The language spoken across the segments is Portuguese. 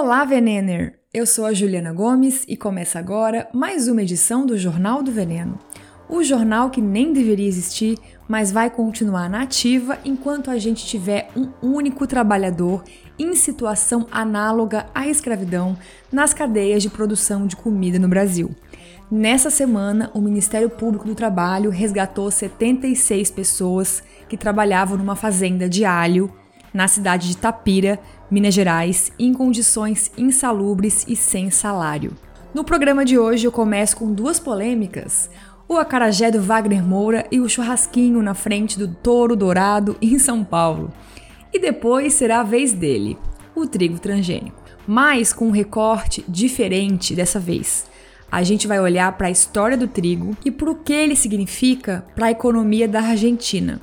Olá, Venener! Eu sou a Juliana Gomes e começa agora mais uma edição do Jornal do Veneno. O jornal que nem deveria existir, mas vai continuar na ativa enquanto a gente tiver um único trabalhador em situação análoga à escravidão nas cadeias de produção de comida no Brasil. Nessa semana, o Ministério Público do Trabalho resgatou 76 pessoas que trabalhavam numa fazenda de alho na cidade de Tapira, Minas Gerais, em condições insalubres e sem salário. No programa de hoje eu começo com duas polêmicas: o acarajé do Wagner Moura e o churrasquinho na frente do Touro Dourado em São Paulo. E depois será a vez dele, o trigo transgênico. Mas com um recorte diferente dessa vez. A gente vai olhar para a história do trigo e para o que ele significa para a economia da Argentina.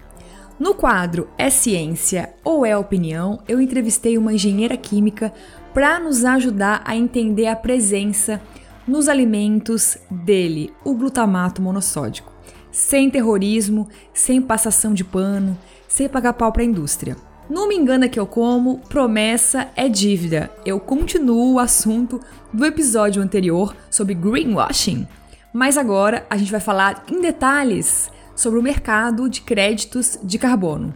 No quadro É Ciência ou É Opinião, eu entrevistei uma engenheira química para nos ajudar a entender a presença nos alimentos dele, o glutamato monossódico. Sem terrorismo, sem passação de pano, sem pagar pau para a indústria. Não me engana que eu como, promessa é dívida. Eu continuo o assunto do episódio anterior sobre greenwashing. Mas agora a gente vai falar em detalhes sobre o mercado de créditos de carbono.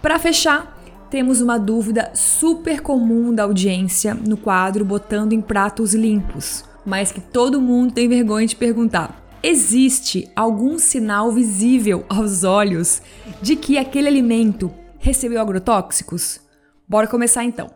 Para fechar, temos uma dúvida super comum da audiência no quadro Botando em Pratos Limpos, mas que todo mundo tem vergonha de perguntar. Existe algum sinal visível aos olhos de que aquele alimento recebeu agrotóxicos? Bora começar então.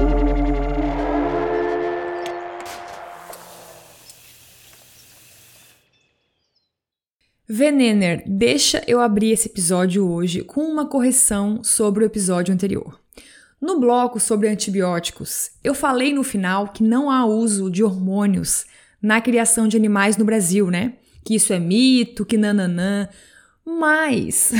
Venener, deixa eu abrir esse episódio hoje com uma correção sobre o episódio anterior. No bloco sobre antibióticos, eu falei no final que não há uso de hormônios na criação de animais no Brasil, né? Que isso é mito, que nananã. Mas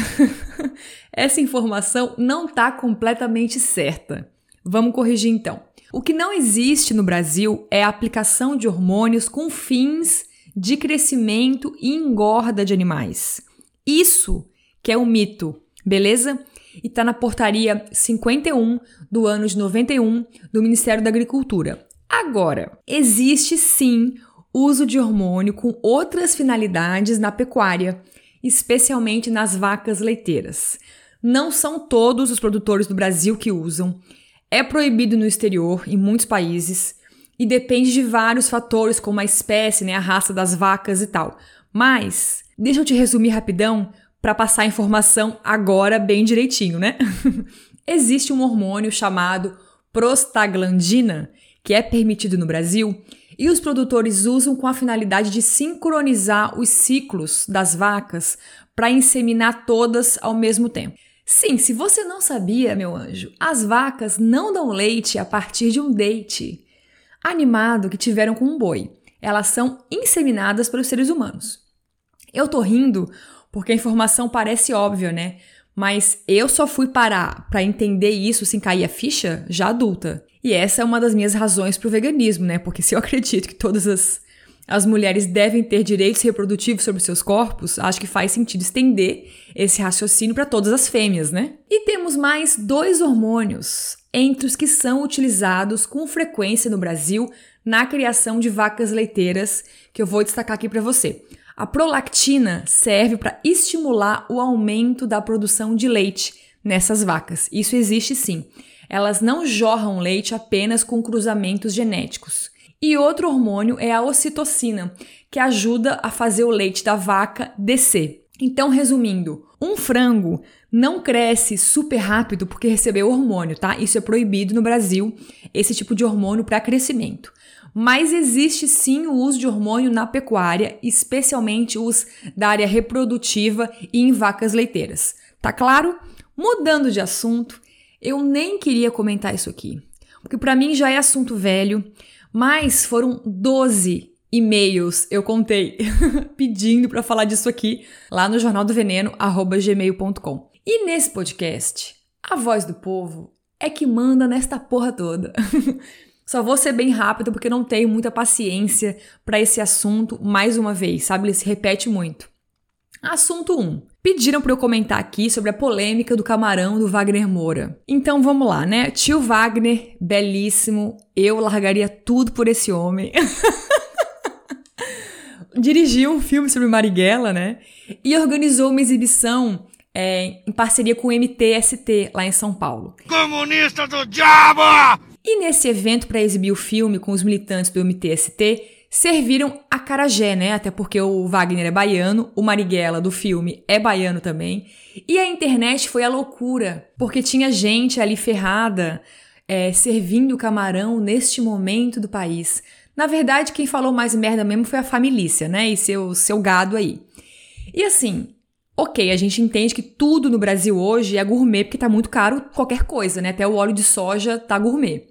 essa informação não está completamente certa. Vamos corrigir então. O que não existe no Brasil é a aplicação de hormônios com fins de crescimento e engorda de animais. Isso que é um mito, beleza? E tá na portaria 51 do ano de 91 do Ministério da Agricultura. Agora, existe sim uso de hormônio com outras finalidades na pecuária, especialmente nas vacas leiteiras. Não são todos os produtores do Brasil que usam. É proibido no exterior, em muitos países e depende de vários fatores, como a espécie, né, a raça das vacas e tal. Mas, deixa eu te resumir rapidão para passar a informação agora bem direitinho, né? Existe um hormônio chamado prostaglandina, que é permitido no Brasil, e os produtores usam com a finalidade de sincronizar os ciclos das vacas para inseminar todas ao mesmo tempo. Sim, se você não sabia, meu anjo, as vacas não dão leite a partir de um date animado que tiveram com um boi. Elas são inseminadas pelos seres humanos. Eu tô rindo porque a informação parece óbvia, né? Mas eu só fui parar para entender isso sem cair a ficha já adulta. E essa é uma das minhas razões pro veganismo, né? Porque se eu acredito que todas as, as mulheres devem ter direitos reprodutivos sobre seus corpos, acho que faz sentido estender esse raciocínio para todas as fêmeas, né? E temos mais dois hormônios entre os que são utilizados com frequência no Brasil na criação de vacas leiteiras, que eu vou destacar aqui para você. A prolactina serve para estimular o aumento da produção de leite nessas vacas. Isso existe sim. Elas não jorram leite apenas com cruzamentos genéticos. E outro hormônio é a ocitocina, que ajuda a fazer o leite da vaca descer. Então, resumindo, um frango não cresce super rápido porque recebeu hormônio, tá? Isso é proibido no Brasil, esse tipo de hormônio para crescimento. Mas existe sim o uso de hormônio na pecuária, especialmente os da área reprodutiva e em vacas leiteiras. Tá claro? Mudando de assunto, eu nem queria comentar isso aqui, porque para mim já é assunto velho, mas foram 12 e-mails eu contei pedindo para falar disso aqui lá no jornal do veneno gmail.com. E nesse podcast, a voz do povo é que manda nesta porra toda. Só vou ser bem rápido porque não tenho muita paciência para esse assunto mais uma vez, sabe? Ele se repete muito. Assunto 1. Pediram para eu comentar aqui sobre a polêmica do camarão do Wagner Moura. Então vamos lá, né? Tio Wagner, belíssimo, eu largaria tudo por esse homem. Dirigiu um filme sobre Marighella, né? E organizou uma exibição é, em parceria com o MTST, lá em São Paulo. Comunista do diabo! E nesse evento para exibir o filme com os militantes do MTST, serviram a carajé, né? Até porque o Wagner é baiano, o Marighella do filme é baiano também. E a internet foi a loucura, porque tinha gente ali ferrada é, servindo camarão neste momento do país. Na verdade, quem falou mais merda mesmo foi a família, né? E seu, seu gado aí. E assim, Ok, a gente entende que tudo no Brasil hoje é gourmet porque tá muito caro qualquer coisa, né? Até o óleo de soja tá gourmet.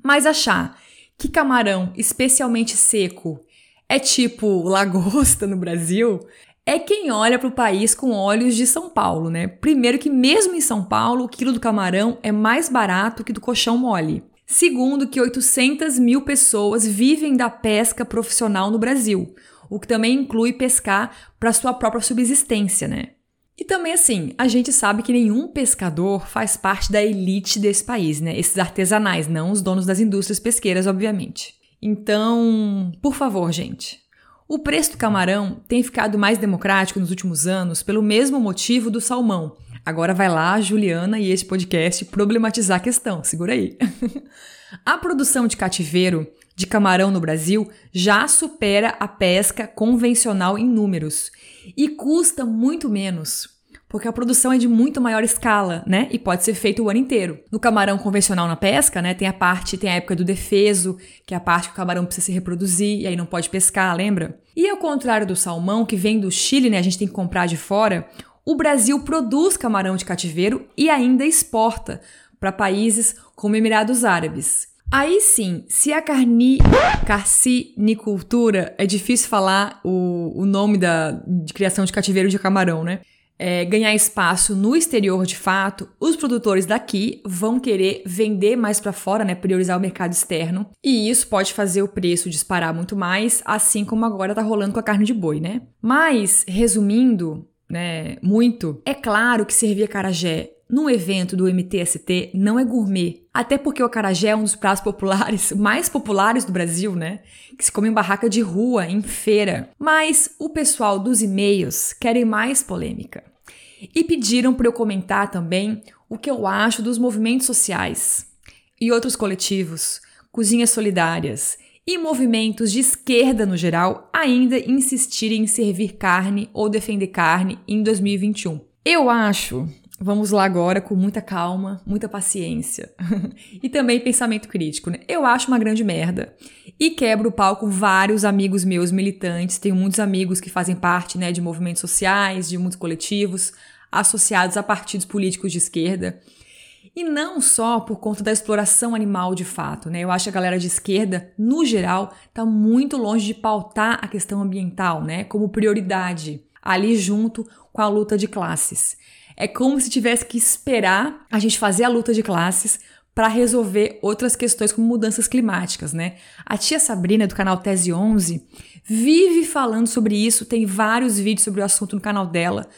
Mas achar que camarão, especialmente seco, é tipo lagosta no Brasil, é quem olha para o país com olhos de São Paulo, né? Primeiro que mesmo em São Paulo, o quilo do camarão é mais barato que do colchão mole. Segundo que 800 mil pessoas vivem da pesca profissional no Brasil, o que também inclui pescar para sua própria subsistência, né? E também assim, a gente sabe que nenhum pescador faz parte da elite desse país, né? Esses artesanais, não os donos das indústrias pesqueiras, obviamente. Então, por favor, gente. O preço do camarão tem ficado mais democrático nos últimos anos pelo mesmo motivo do salmão. Agora vai lá, Juliana e esse podcast problematizar a questão. Segura aí. a produção de cativeiro de camarão no Brasil já supera a pesca convencional em números e custa muito menos. Porque a produção é de muito maior escala, né? E pode ser feito o ano inteiro. No camarão convencional na pesca, né? Tem a parte, tem a época do defeso, que é a parte que o camarão precisa se reproduzir e aí não pode pescar, lembra? E ao contrário do salmão, que vem do Chile, né? A gente tem que comprar de fora. O Brasil produz camarão de cativeiro e ainda exporta para países como Emirados Árabes. Aí sim, se a carni, carcinicultura, é difícil falar o, o nome da, de criação de cativeiro de camarão, né? É, ganhar espaço no exterior de fato, os produtores daqui vão querer vender mais para fora, né, priorizar o mercado externo, e isso pode fazer o preço disparar muito mais, assim como agora tá rolando com a carne de boi, né? Mas, resumindo, né, muito, é claro que servir carajé num evento do MTST não é gourmet. Até porque o acarajé é um dos pratos populares, mais populares do Brasil, né? Que se come em barraca de rua, em feira. Mas o pessoal dos e-mails querem mais polêmica. E pediram para eu comentar também o que eu acho dos movimentos sociais e outros coletivos, cozinhas solidárias e movimentos de esquerda no geral ainda insistirem em servir carne ou defender carne em 2021. Eu acho Vamos lá agora com muita calma, muita paciência e também pensamento crítico. Né? Eu acho uma grande merda e quebro o pau com vários amigos meus militantes. Tenho muitos amigos que fazem parte né, de movimentos sociais, de muitos coletivos associados a partidos políticos de esquerda. E não só por conta da exploração animal de fato, né? Eu acho que a galera de esquerda, no geral, está muito longe de pautar a questão ambiental, né, como prioridade, ali junto com a luta de classes. É como se tivesse que esperar a gente fazer a luta de classes para resolver outras questões como mudanças climáticas, né? A tia Sabrina do canal Tese 11 vive falando sobre isso, tem vários vídeos sobre o assunto no canal dela,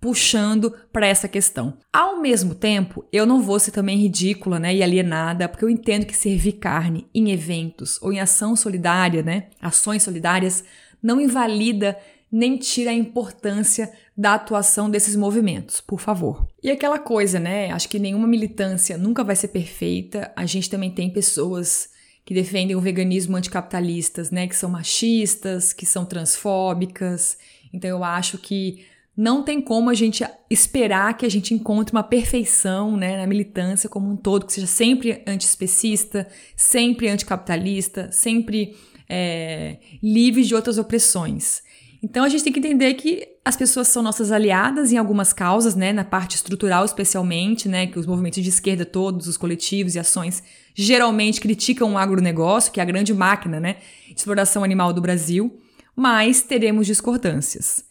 puxando para essa questão. Ao mesmo tempo, eu não vou ser também ridícula, né, e alienada, porque eu entendo que servir carne em eventos ou em ação solidária, né, ações solidárias não invalida nem tira a importância da atuação desses movimentos, por favor. E aquela coisa, né? Acho que nenhuma militância nunca vai ser perfeita. A gente também tem pessoas que defendem o veganismo anticapitalistas, né? Que são machistas, que são transfóbicas. Então eu acho que não tem como a gente esperar que a gente encontre uma perfeição né, na militância como um todo, que seja sempre antiespecista, sempre anticapitalista, sempre é, livre de outras opressões. Então a gente tem que entender que as pessoas são nossas aliadas em algumas causas, né, na parte estrutural especialmente, né, que os movimentos de esquerda todos, os coletivos e ações geralmente criticam o agronegócio, que é a grande máquina, né, de exploração animal do Brasil, mas teremos discordâncias.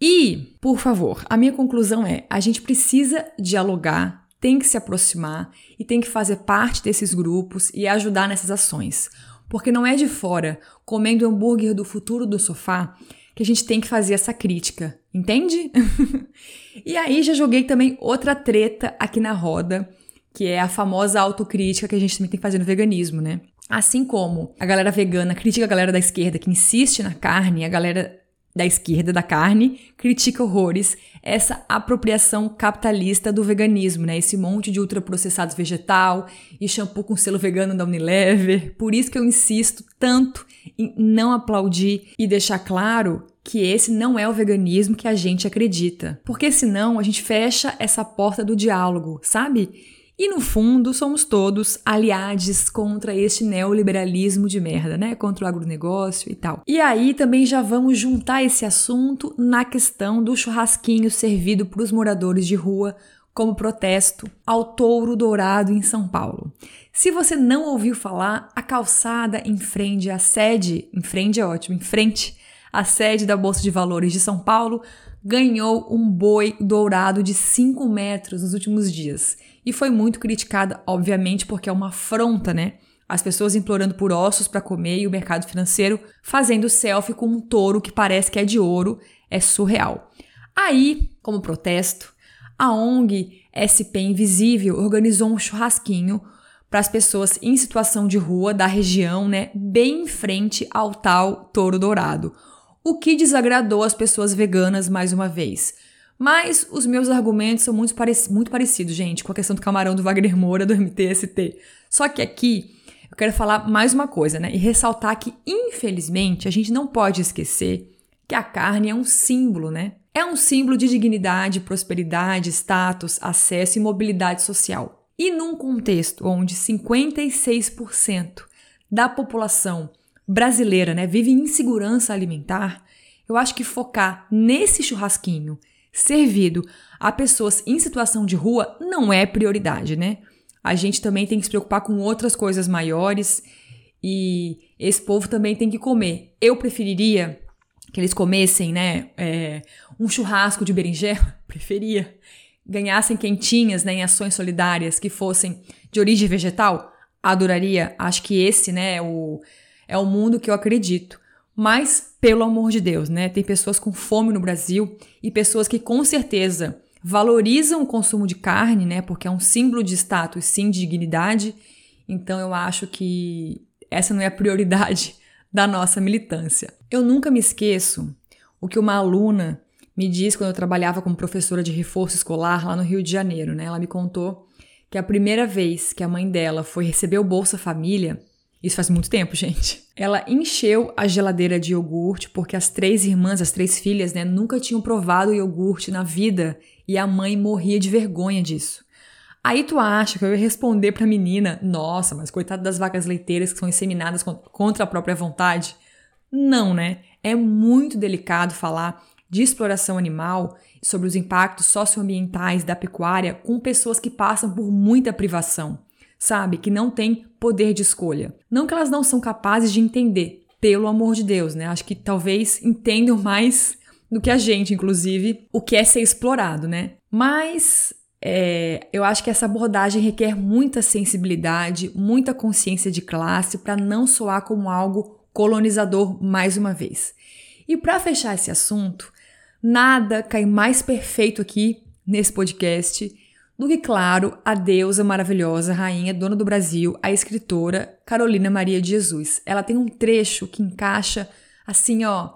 E, por favor, a minha conclusão é: a gente precisa dialogar, tem que se aproximar e tem que fazer parte desses grupos e ajudar nessas ações. Porque não é de fora, comendo hambúrguer do futuro do sofá, que a gente tem que fazer essa crítica, entende? e aí já joguei também outra treta aqui na roda, que é a famosa autocrítica que a gente também tem que fazer no veganismo, né? Assim como a galera vegana critica a galera da esquerda que insiste na carne, a galera da esquerda da carne critica horrores essa apropriação capitalista do veganismo, né? Esse monte de ultraprocessados vegetal e shampoo com selo vegano da Unilever. Por isso que eu insisto tanto em não aplaudir e deixar claro que esse não é o veganismo que a gente acredita. Porque senão a gente fecha essa porta do diálogo, sabe? E no fundo, somos todos aliados contra este neoliberalismo de merda, né? Contra o agronegócio e tal. E aí também já vamos juntar esse assunto na questão do churrasquinho servido para os moradores de rua como protesto ao touro dourado em São Paulo. Se você não ouviu falar, a calçada em frente à sede, em frente é ótimo, em frente à sede da Bolsa de Valores de São Paulo, ganhou um boi dourado de 5 metros nos últimos dias e foi muito criticada, obviamente, porque é uma afronta, né? As pessoas implorando por ossos para comer e o mercado financeiro fazendo selfie com um touro que parece que é de ouro, é surreal. Aí, como protesto, a ONG SP Invisível organizou um churrasquinho para as pessoas em situação de rua da região, né, bem em frente ao tal touro dourado, o que desagradou as pessoas veganas mais uma vez. Mas os meus argumentos são muito, parec muito parecidos, gente, com a questão do camarão do Wagner Moura do MTST. Só que aqui eu quero falar mais uma coisa, né? E ressaltar que, infelizmente, a gente não pode esquecer que a carne é um símbolo, né? É um símbolo de dignidade, prosperidade, status, acesso e mobilidade social. E num contexto onde 56% da população brasileira né, vive em insegurança alimentar, eu acho que focar nesse churrasquinho servido a pessoas em situação de rua não é prioridade, né? A gente também tem que se preocupar com outras coisas maiores e esse povo também tem que comer. Eu preferiria que eles comessem, né, é, um churrasco de berinjela, preferia, ganhassem quentinhas, né, em ações solidárias que fossem de origem vegetal, adoraria. Acho que esse, né, é o, é o mundo que eu acredito. Mas, pelo amor de Deus, né? Tem pessoas com fome no Brasil e pessoas que com certeza valorizam o consumo de carne, né? Porque é um símbolo de status, sim, de dignidade. Então eu acho que essa não é a prioridade da nossa militância. Eu nunca me esqueço o que uma aluna me disse quando eu trabalhava como professora de reforço escolar lá no Rio de Janeiro, né? Ela me contou que a primeira vez que a mãe dela foi receber o Bolsa Família, isso faz muito tempo, gente. Ela encheu a geladeira de iogurte porque as três irmãs, as três filhas, né, nunca tinham provado iogurte na vida e a mãe morria de vergonha disso. Aí tu acha que eu ia responder pra menina, nossa, mas coitada das vacas leiteiras que são inseminadas contra a própria vontade? Não, né? É muito delicado falar de exploração animal, sobre os impactos socioambientais da pecuária com pessoas que passam por muita privação sabe? Que não tem poder de escolha. Não que elas não são capazes de entender, pelo amor de Deus, né? Acho que talvez entendam mais do que a gente, inclusive, o que é ser explorado, né? Mas é, eu acho que essa abordagem requer muita sensibilidade, muita consciência de classe para não soar como algo colonizador mais uma vez. E para fechar esse assunto, nada cai mais perfeito aqui nesse podcast do que, claro, a deusa maravilhosa, rainha, dona do Brasil, a escritora Carolina Maria de Jesus. Ela tem um trecho que encaixa assim, ó,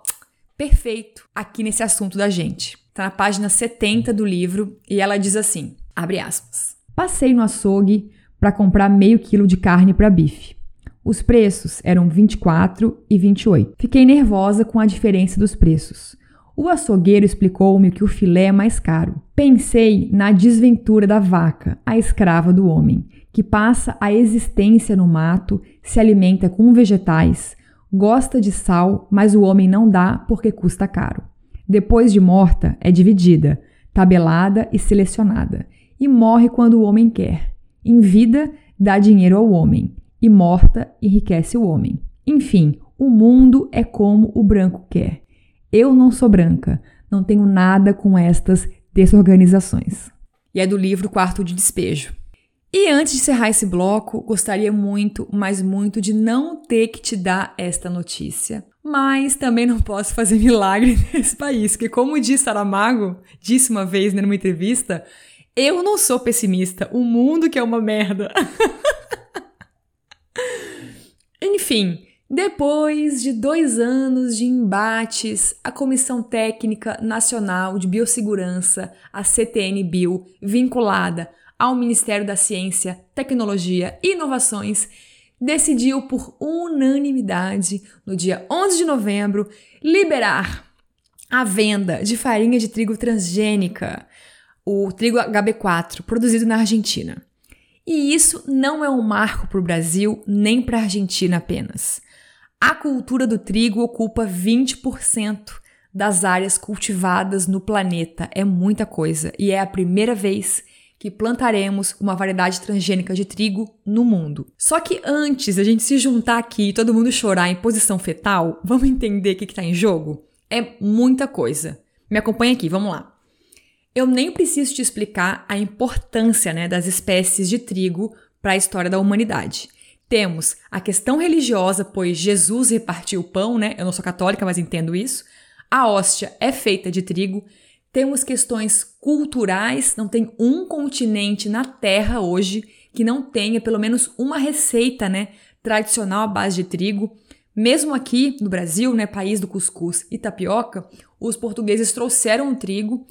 perfeito aqui nesse assunto da gente. Tá na página 70 do livro e ela diz assim: abre aspas. Passei no açougue para comprar meio quilo de carne para bife. Os preços eram 24 e 28. Fiquei nervosa com a diferença dos preços. O açougueiro explicou-me que o filé é mais caro. Pensei na desventura da vaca, a escrava do homem, que passa a existência no mato, se alimenta com vegetais, Gosta de sal, mas o homem não dá porque custa caro. Depois de morta, é dividida, tabelada e selecionada, e morre quando o homem quer. Em vida, dá dinheiro ao homem, e morta, enriquece o homem. Enfim, o mundo é como o branco quer. Eu não sou branca, não tenho nada com estas desorganizações. E é do livro Quarto de Despejo. E antes de encerrar esse bloco, gostaria muito, mas muito, de não ter que te dar esta notícia. Mas também não posso fazer milagre nesse país, porque como disse Saramago, disse uma vez numa entrevista, eu não sou pessimista, o mundo que é uma merda. Enfim, depois de dois anos de embates, a Comissão Técnica Nacional de Biossegurança, a CTN-Bio, vinculada ao Ministério da Ciência, Tecnologia e Inovações, decidiu por unanimidade, no dia 11 de novembro, liberar a venda de farinha de trigo transgênica, o trigo HB4, produzido na Argentina. E isso não é um marco para o Brasil nem para a Argentina apenas. A cultura do trigo ocupa 20% das áreas cultivadas no planeta. É muita coisa e é a primeira vez que plantaremos uma variedade transgênica de trigo no mundo. Só que antes a gente se juntar aqui e todo mundo chorar em posição fetal, vamos entender o que está em jogo? É muita coisa. Me acompanha aqui, vamos lá. Eu nem preciso te explicar a importância né, das espécies de trigo para a história da humanidade. Temos a questão religiosa, pois Jesus repartiu o pão, né? Eu não sou católica, mas entendo isso. A hóstia é feita de trigo. Temos questões culturais, não tem um continente na Terra hoje que não tenha pelo menos uma receita, né, tradicional à base de trigo. Mesmo aqui no Brasil, né, país do cuscuz e tapioca, os portugueses trouxeram o trigo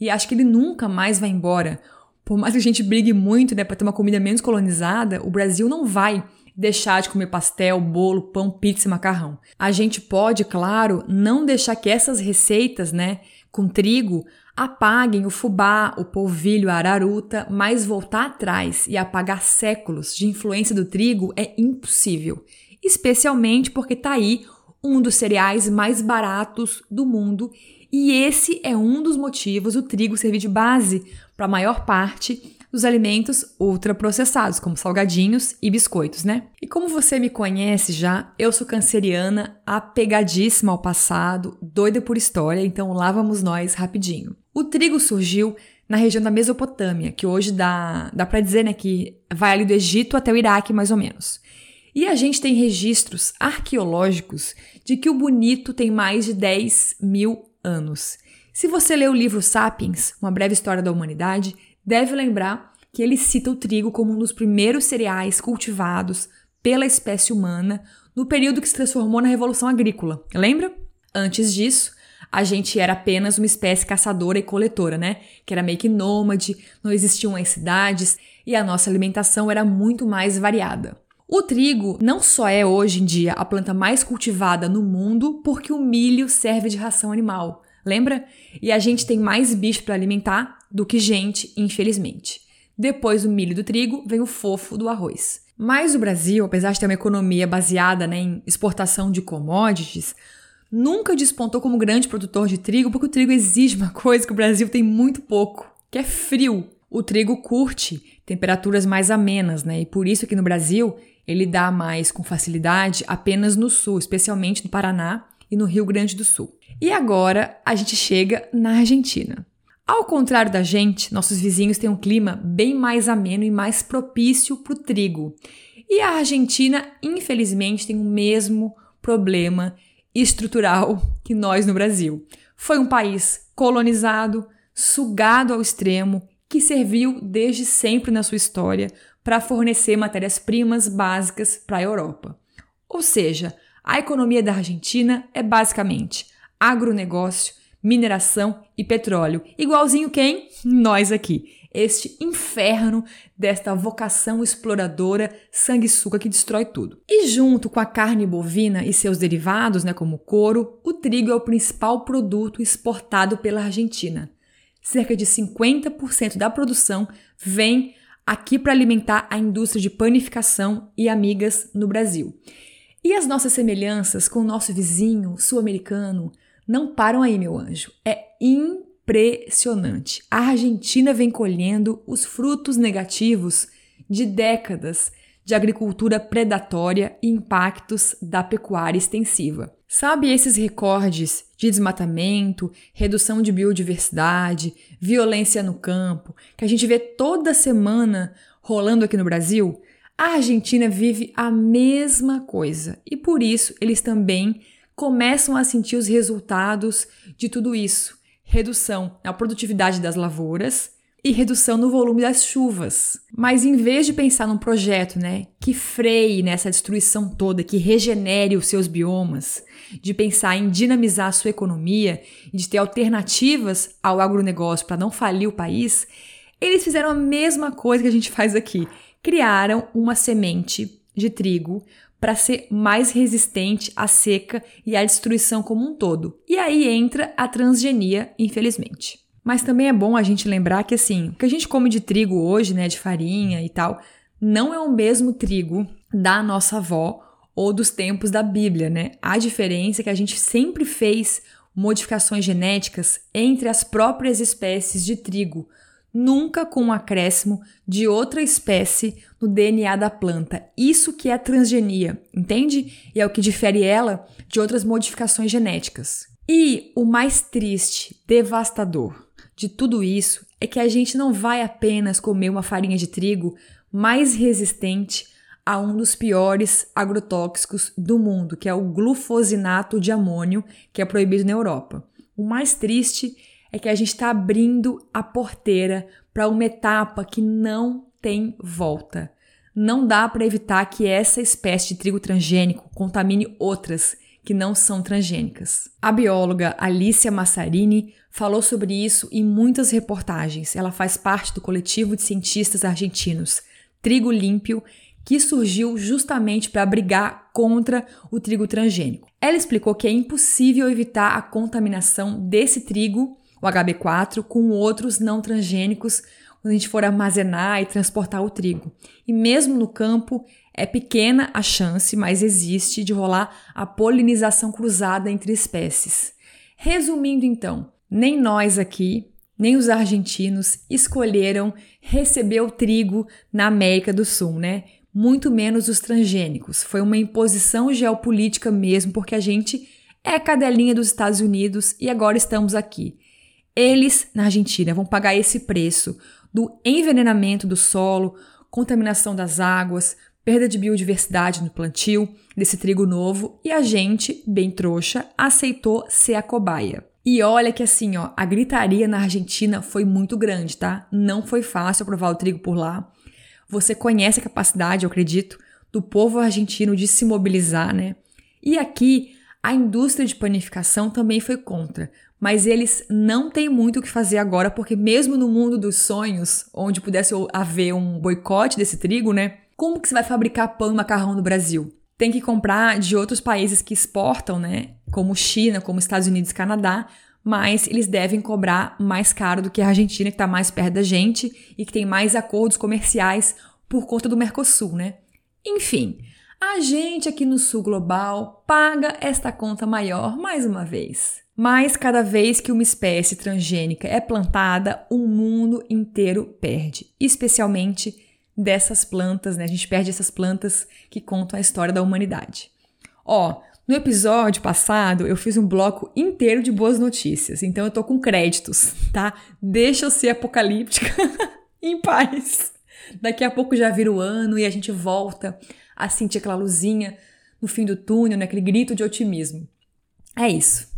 e acho que ele nunca mais vai embora. Por mais que a gente brigue muito, né, para ter uma comida menos colonizada, o Brasil não vai deixar de comer pastel, bolo, pão, pizza e macarrão. A gente pode, claro, não deixar que essas receitas, né, com trigo apaguem o fubá, o polvilho, a araruta, mas voltar atrás e apagar séculos de influência do trigo é impossível, especialmente porque tá aí um dos cereais mais baratos do mundo e esse é um dos motivos o trigo servir de base para a maior parte dos alimentos ultraprocessados, como salgadinhos e biscoitos, né? E como você me conhece já, eu sou canceriana, apegadíssima ao passado, doida por história, então lá vamos nós rapidinho. O trigo surgiu na região da Mesopotâmia, que hoje dá, dá para dizer né, que vai ali do Egito até o Iraque, mais ou menos. E a gente tem registros arqueológicos de que o bonito tem mais de 10 mil anos. Se você ler o livro Sapiens, Uma Breve História da Humanidade, deve lembrar que ele cita o trigo como um dos primeiros cereais cultivados pela espécie humana no período que se transformou na Revolução Agrícola. Lembra? Antes disso, a gente era apenas uma espécie caçadora e coletora, né? Que era meio que nômade, não existiam as cidades e a nossa alimentação era muito mais variada. O trigo não só é hoje em dia a planta mais cultivada no mundo porque o milho serve de ração animal, lembra? E a gente tem mais bicho para alimentar do que gente, infelizmente. Depois do milho e do trigo, vem o fofo do arroz. Mas o Brasil, apesar de ter uma economia baseada né, em exportação de commodities, nunca despontou como grande produtor de trigo, porque o trigo exige uma coisa que o Brasil tem muito pouco, que é frio. O trigo curte temperaturas mais amenas, né? E por isso que no Brasil ele dá mais com facilidade apenas no sul, especialmente no Paraná e no Rio Grande do Sul. E agora a gente chega na Argentina. Ao contrário da gente, nossos vizinhos têm um clima bem mais ameno e mais propício para o trigo. E a Argentina, infelizmente, tem o mesmo problema estrutural que nós no Brasil. Foi um país colonizado, sugado ao extremo, que serviu desde sempre na sua história para fornecer matérias-primas básicas para a Europa. Ou seja, a economia da Argentina é basicamente agronegócio, mineração e petróleo. Igualzinho quem? Nós aqui. Este inferno desta vocação exploradora sanguessuga que destrói tudo. E junto com a carne bovina e seus derivados, né, como o couro, o trigo é o principal produto exportado pela Argentina. Cerca de 50% da produção vem aqui para alimentar a indústria de panificação e amigas no Brasil. E as nossas semelhanças com o nosso vizinho sul-americano não param aí, meu anjo. É impressionante. A Argentina vem colhendo os frutos negativos de décadas de agricultura predatória e impactos da pecuária extensiva. Sabe esses recordes de desmatamento, redução de biodiversidade, violência no campo, que a gente vê toda semana rolando aqui no Brasil? A Argentina vive a mesma coisa e por isso eles também começam a sentir os resultados de tudo isso: redução na produtividade das lavouras, e redução no volume das chuvas. Mas em vez de pensar num projeto, né, que freie nessa destruição toda, que regenere os seus biomas, de pensar em dinamizar a sua economia de ter alternativas ao agronegócio para não falir o país, eles fizeram a mesma coisa que a gente faz aqui. Criaram uma semente de trigo para ser mais resistente à seca e à destruição como um todo. E aí entra a transgenia, infelizmente. Mas também é bom a gente lembrar que assim, o que a gente come de trigo hoje, né, de farinha e tal, não é o mesmo trigo da nossa avó ou dos tempos da Bíblia, né? A diferença é que a gente sempre fez modificações genéticas entre as próprias espécies de trigo, nunca com um acréscimo de outra espécie no DNA da planta. Isso que é transgenia, entende? E é o que difere ela de outras modificações genéticas. E o mais triste, devastador, de tudo isso é que a gente não vai apenas comer uma farinha de trigo mais resistente a um dos piores agrotóxicos do mundo, que é o glufosinato de amônio, que é proibido na Europa. O mais triste é que a gente está abrindo a porteira para uma etapa que não tem volta. Não dá para evitar que essa espécie de trigo transgênico contamine outras que não são transgênicas. A bióloga Alicia Massarini falou sobre isso em muitas reportagens. Ela faz parte do coletivo de cientistas argentinos Trigo Límpio, que surgiu justamente para brigar contra o trigo transgênico. Ela explicou que é impossível evitar a contaminação desse trigo, o HB4, com outros não transgênicos quando a gente for armazenar e transportar o trigo. E mesmo no campo, é pequena a chance, mas existe, de rolar a polinização cruzada entre espécies. Resumindo então, nem nós aqui, nem os argentinos escolheram receber o trigo na América do Sul, né? Muito menos os transgênicos. Foi uma imposição geopolítica mesmo, porque a gente é cadelinha dos Estados Unidos e agora estamos aqui. Eles, na Argentina, vão pagar esse preço do envenenamento do solo, contaminação das águas, perda de biodiversidade no plantio desse trigo novo e a gente, bem trouxa, aceitou ser a cobaia. E olha que assim, ó, a gritaria na Argentina foi muito grande, tá? Não foi fácil aprovar o trigo por lá. Você conhece a capacidade, eu acredito, do povo argentino de se mobilizar, né? E aqui a indústria de panificação também foi contra, mas eles não têm muito o que fazer agora, porque mesmo no mundo dos sonhos, onde pudesse haver um boicote desse trigo, né? Como que você vai fabricar pão e macarrão no Brasil? tem que comprar de outros países que exportam, né? Como China, como Estados Unidos e Canadá, mas eles devem cobrar mais caro do que a Argentina, que está mais perto da gente e que tem mais acordos comerciais por conta do Mercosul, né? Enfim, a gente aqui no Sul Global paga esta conta maior mais uma vez. Mas cada vez que uma espécie transgênica é plantada, o mundo inteiro perde, especialmente dessas plantas, né? A gente perde essas plantas que contam a história da humanidade. Ó, no episódio passado eu fiz um bloco inteiro de boas notícias, então eu tô com créditos, tá? Deixa eu ser apocalíptica em paz. Daqui a pouco já vira o ano e a gente volta a sentir aquela luzinha no fim do túnel, né? grito de otimismo. É isso.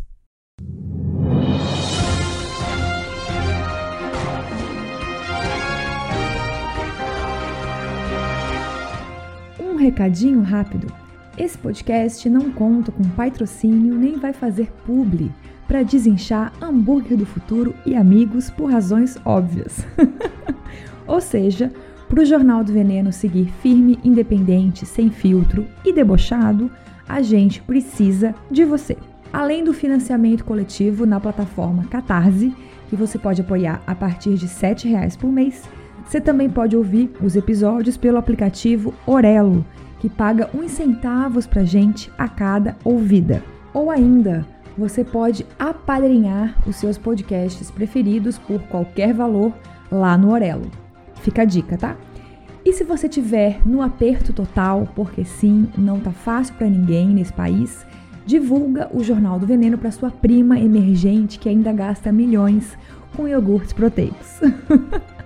Recadinho rápido. Esse podcast não conta com patrocínio nem vai fazer publi para desinchar hambúrguer do futuro e amigos por razões óbvias. Ou seja, para o Jornal do Veneno seguir firme, independente, sem filtro e debochado, a gente precisa de você. Além do financiamento coletivo na plataforma Catarse, que você pode apoiar a partir de R$ 7,00 por mês, você também pode ouvir os episódios pelo aplicativo Orelo que paga uns centavos pra gente a cada ouvida. Ou ainda, você pode apadrinhar os seus podcasts preferidos por qualquer valor lá no Orelo. Fica a dica, tá? E se você tiver no aperto total, porque sim, não tá fácil para ninguém nesse país, divulga o Jornal do Veneno para sua prima emergente que ainda gasta milhões com iogurtes proteicos.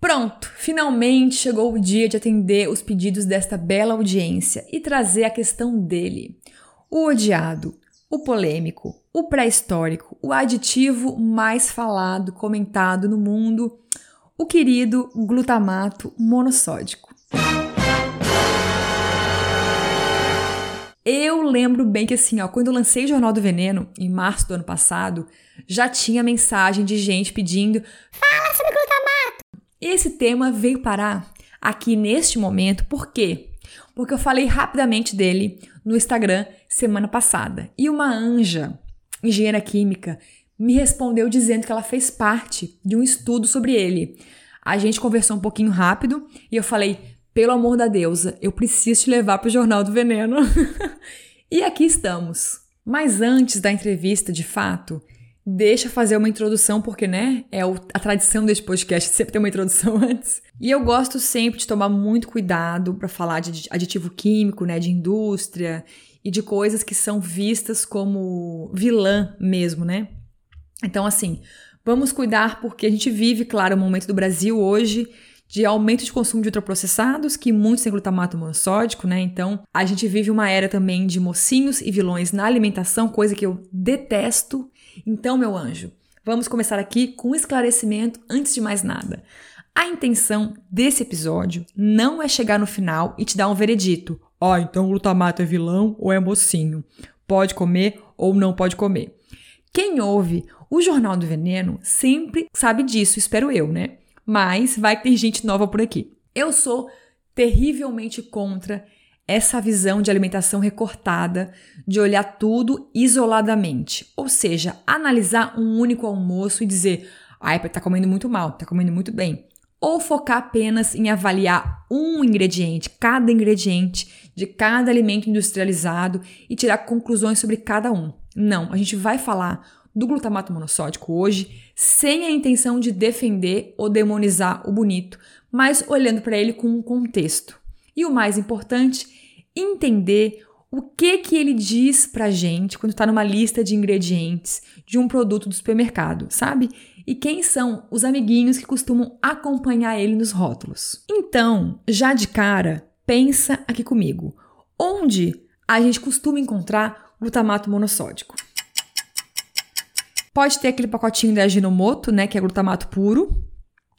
Pronto, finalmente chegou o dia de atender os pedidos desta bela audiência e trazer a questão dele. O odiado, o polêmico, o pré-histórico, o aditivo mais falado, comentado no mundo, o querido glutamato monossódico. Eu lembro bem que assim, ó, quando eu lancei o Jornal do Veneno, em março do ano passado, já tinha mensagem de gente pedindo: "Fala sobre glutamato". Esse tema veio parar aqui neste momento, por quê? Porque eu falei rapidamente dele no Instagram semana passada. E uma anja, engenheira química, me respondeu dizendo que ela fez parte de um estudo sobre ele. A gente conversou um pouquinho rápido e eu falei: pelo amor da deusa, eu preciso te levar para o Jornal do Veneno. e aqui estamos. Mas antes da entrevista, de fato, deixa fazer uma introdução, porque, né, é a tradição deste podcast sempre ter uma introdução antes. E eu gosto sempre de tomar muito cuidado para falar de aditivo químico, né, de indústria e de coisas que são vistas como vilã mesmo, né? Então, assim, vamos cuidar porque a gente vive, claro, um momento do Brasil hoje de aumento de consumo de ultraprocessados, que muitos têm glutamato monossódico, né? Então, a gente vive uma era também de mocinhos e vilões na alimentação, coisa que eu detesto. Então, meu anjo, vamos começar aqui com um esclarecimento antes de mais nada. A intenção desse episódio não é chegar no final e te dar um veredito. Oh, então glutamato é vilão ou é mocinho? Pode comer ou não pode comer? Quem ouve o Jornal do Veneno sempre sabe disso, espero eu, né? mas vai ter gente nova por aqui. Eu sou terrivelmente contra essa visão de alimentação recortada, de olhar tudo isoladamente, ou seja, analisar um único almoço e dizer, ai, tá comendo muito mal, tá comendo muito bem. Ou focar apenas em avaliar um ingrediente, cada ingrediente de cada alimento industrializado e tirar conclusões sobre cada um. Não, a gente vai falar do glutamato monossódico hoje, sem a intenção de defender ou demonizar o bonito, mas olhando para ele com um contexto. E o mais importante, entender o que que ele diz pra gente quando está numa lista de ingredientes de um produto do supermercado, sabe? E quem são os amiguinhos que costumam acompanhar ele nos rótulos. Então, já de cara, pensa aqui comigo. Onde a gente costuma encontrar glutamato monossódico? Pode ter aquele pacotinho da Ajinomoto, né, que é glutamato puro,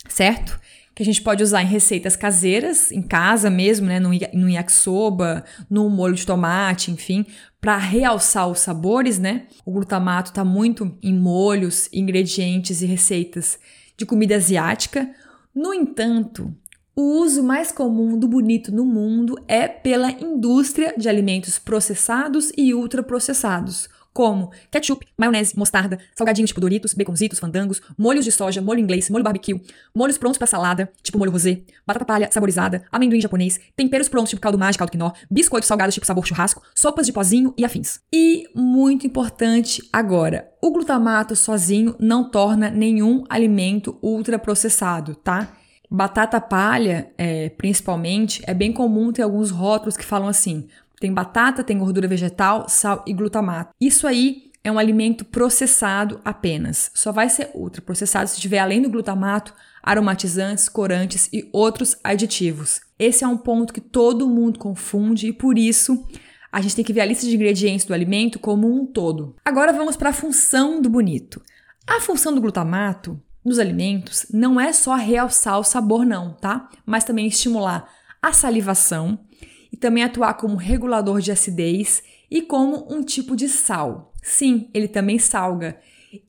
certo? Que a gente pode usar em receitas caseiras, em casa mesmo, né, no, yakisoba, no molho de tomate, enfim, para realçar os sabores, né? O glutamato tá muito em molhos, ingredientes e receitas de comida asiática. No entanto, o uso mais comum do bonito no mundo é pela indústria de alimentos processados e ultraprocessados, como ketchup, maionese, mostarda, salgadinhos tipo Doritos, baconzitos, fandangos, molhos de soja, molho inglês, molho barbecue, molhos prontos para salada, tipo molho rosé, batata palha saborizada, amendoim japonês, temperos prontos tipo caldo mágico, caldo quinó, biscoitos salgados tipo sabor churrasco, sopas de pozinho e afins. E muito importante agora, o glutamato sozinho não torna nenhum alimento ultraprocessado, tá? Batata palha, é, principalmente, é bem comum ter alguns rótulos que falam assim: tem batata, tem gordura vegetal, sal e glutamato. Isso aí é um alimento processado apenas. Só vai ser ultraprocessado se tiver além do glutamato, aromatizantes, corantes e outros aditivos. Esse é um ponto que todo mundo confunde e por isso a gente tem que ver a lista de ingredientes do alimento como um todo. Agora vamos para a função do bonito. A função do glutamato nos alimentos não é só realçar o sabor não, tá? Mas também estimular a salivação, e também atuar como regulador de acidez e como um tipo de sal. Sim, ele também salga.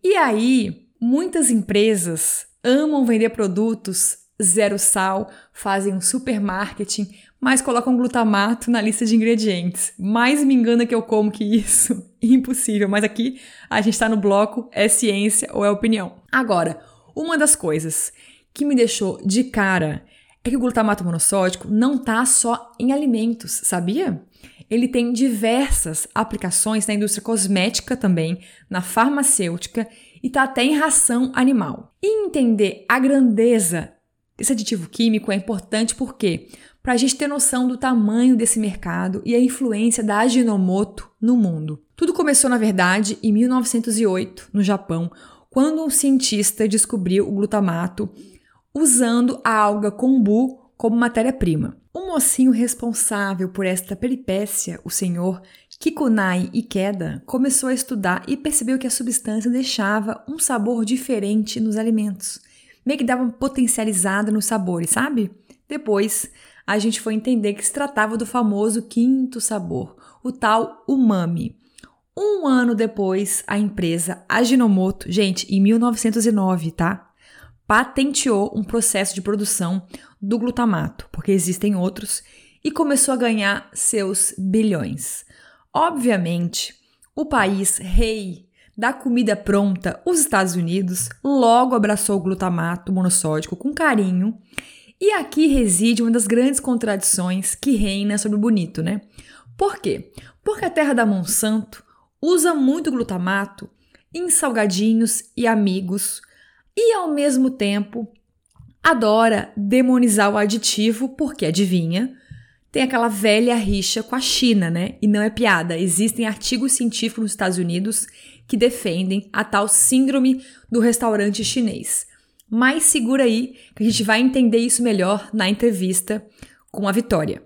E aí, muitas empresas amam vender produtos zero sal, fazem um super marketing, mas colocam glutamato na lista de ingredientes. Mais me engana que eu como que isso. Impossível, mas aqui a gente está no bloco é ciência ou é opinião. Agora, uma das coisas que me deixou de cara é que o glutamato monossódico não tá só em alimentos, sabia? Ele tem diversas aplicações na indústria cosmética também, na farmacêutica e tá até em ração animal. E entender a grandeza desse aditivo químico é importante porque para a gente ter noção do tamanho desse mercado e a influência da Ajinomoto no mundo. Tudo começou, na verdade, em 1908, no Japão, quando um cientista descobriu o glutamato usando a alga kombu como matéria-prima. O mocinho responsável por esta peripécia, o senhor Kikunai Ikeda, começou a estudar e percebeu que a substância deixava um sabor diferente nos alimentos. Meio que dava uma potencializada nos sabores, sabe? Depois, a gente foi entender que se tratava do famoso quinto sabor, o tal umami. Um ano depois, a empresa Ajinomoto, gente, em 1909, tá? Patenteou um processo de produção do glutamato, porque existem outros, e começou a ganhar seus bilhões. Obviamente, o país rei da comida pronta, os Estados Unidos, logo abraçou o glutamato monossódico com carinho. E aqui reside uma das grandes contradições que reina sobre o bonito, né? Por quê? Porque a terra da Monsanto usa muito glutamato em salgadinhos e amigos e ao mesmo tempo adora demonizar o aditivo, porque adivinha, tem aquela velha rixa com a China, né? E não é piada, existem artigos científicos nos Estados Unidos que defendem a tal síndrome do restaurante chinês. Mas segura aí que a gente vai entender isso melhor na entrevista com a Vitória.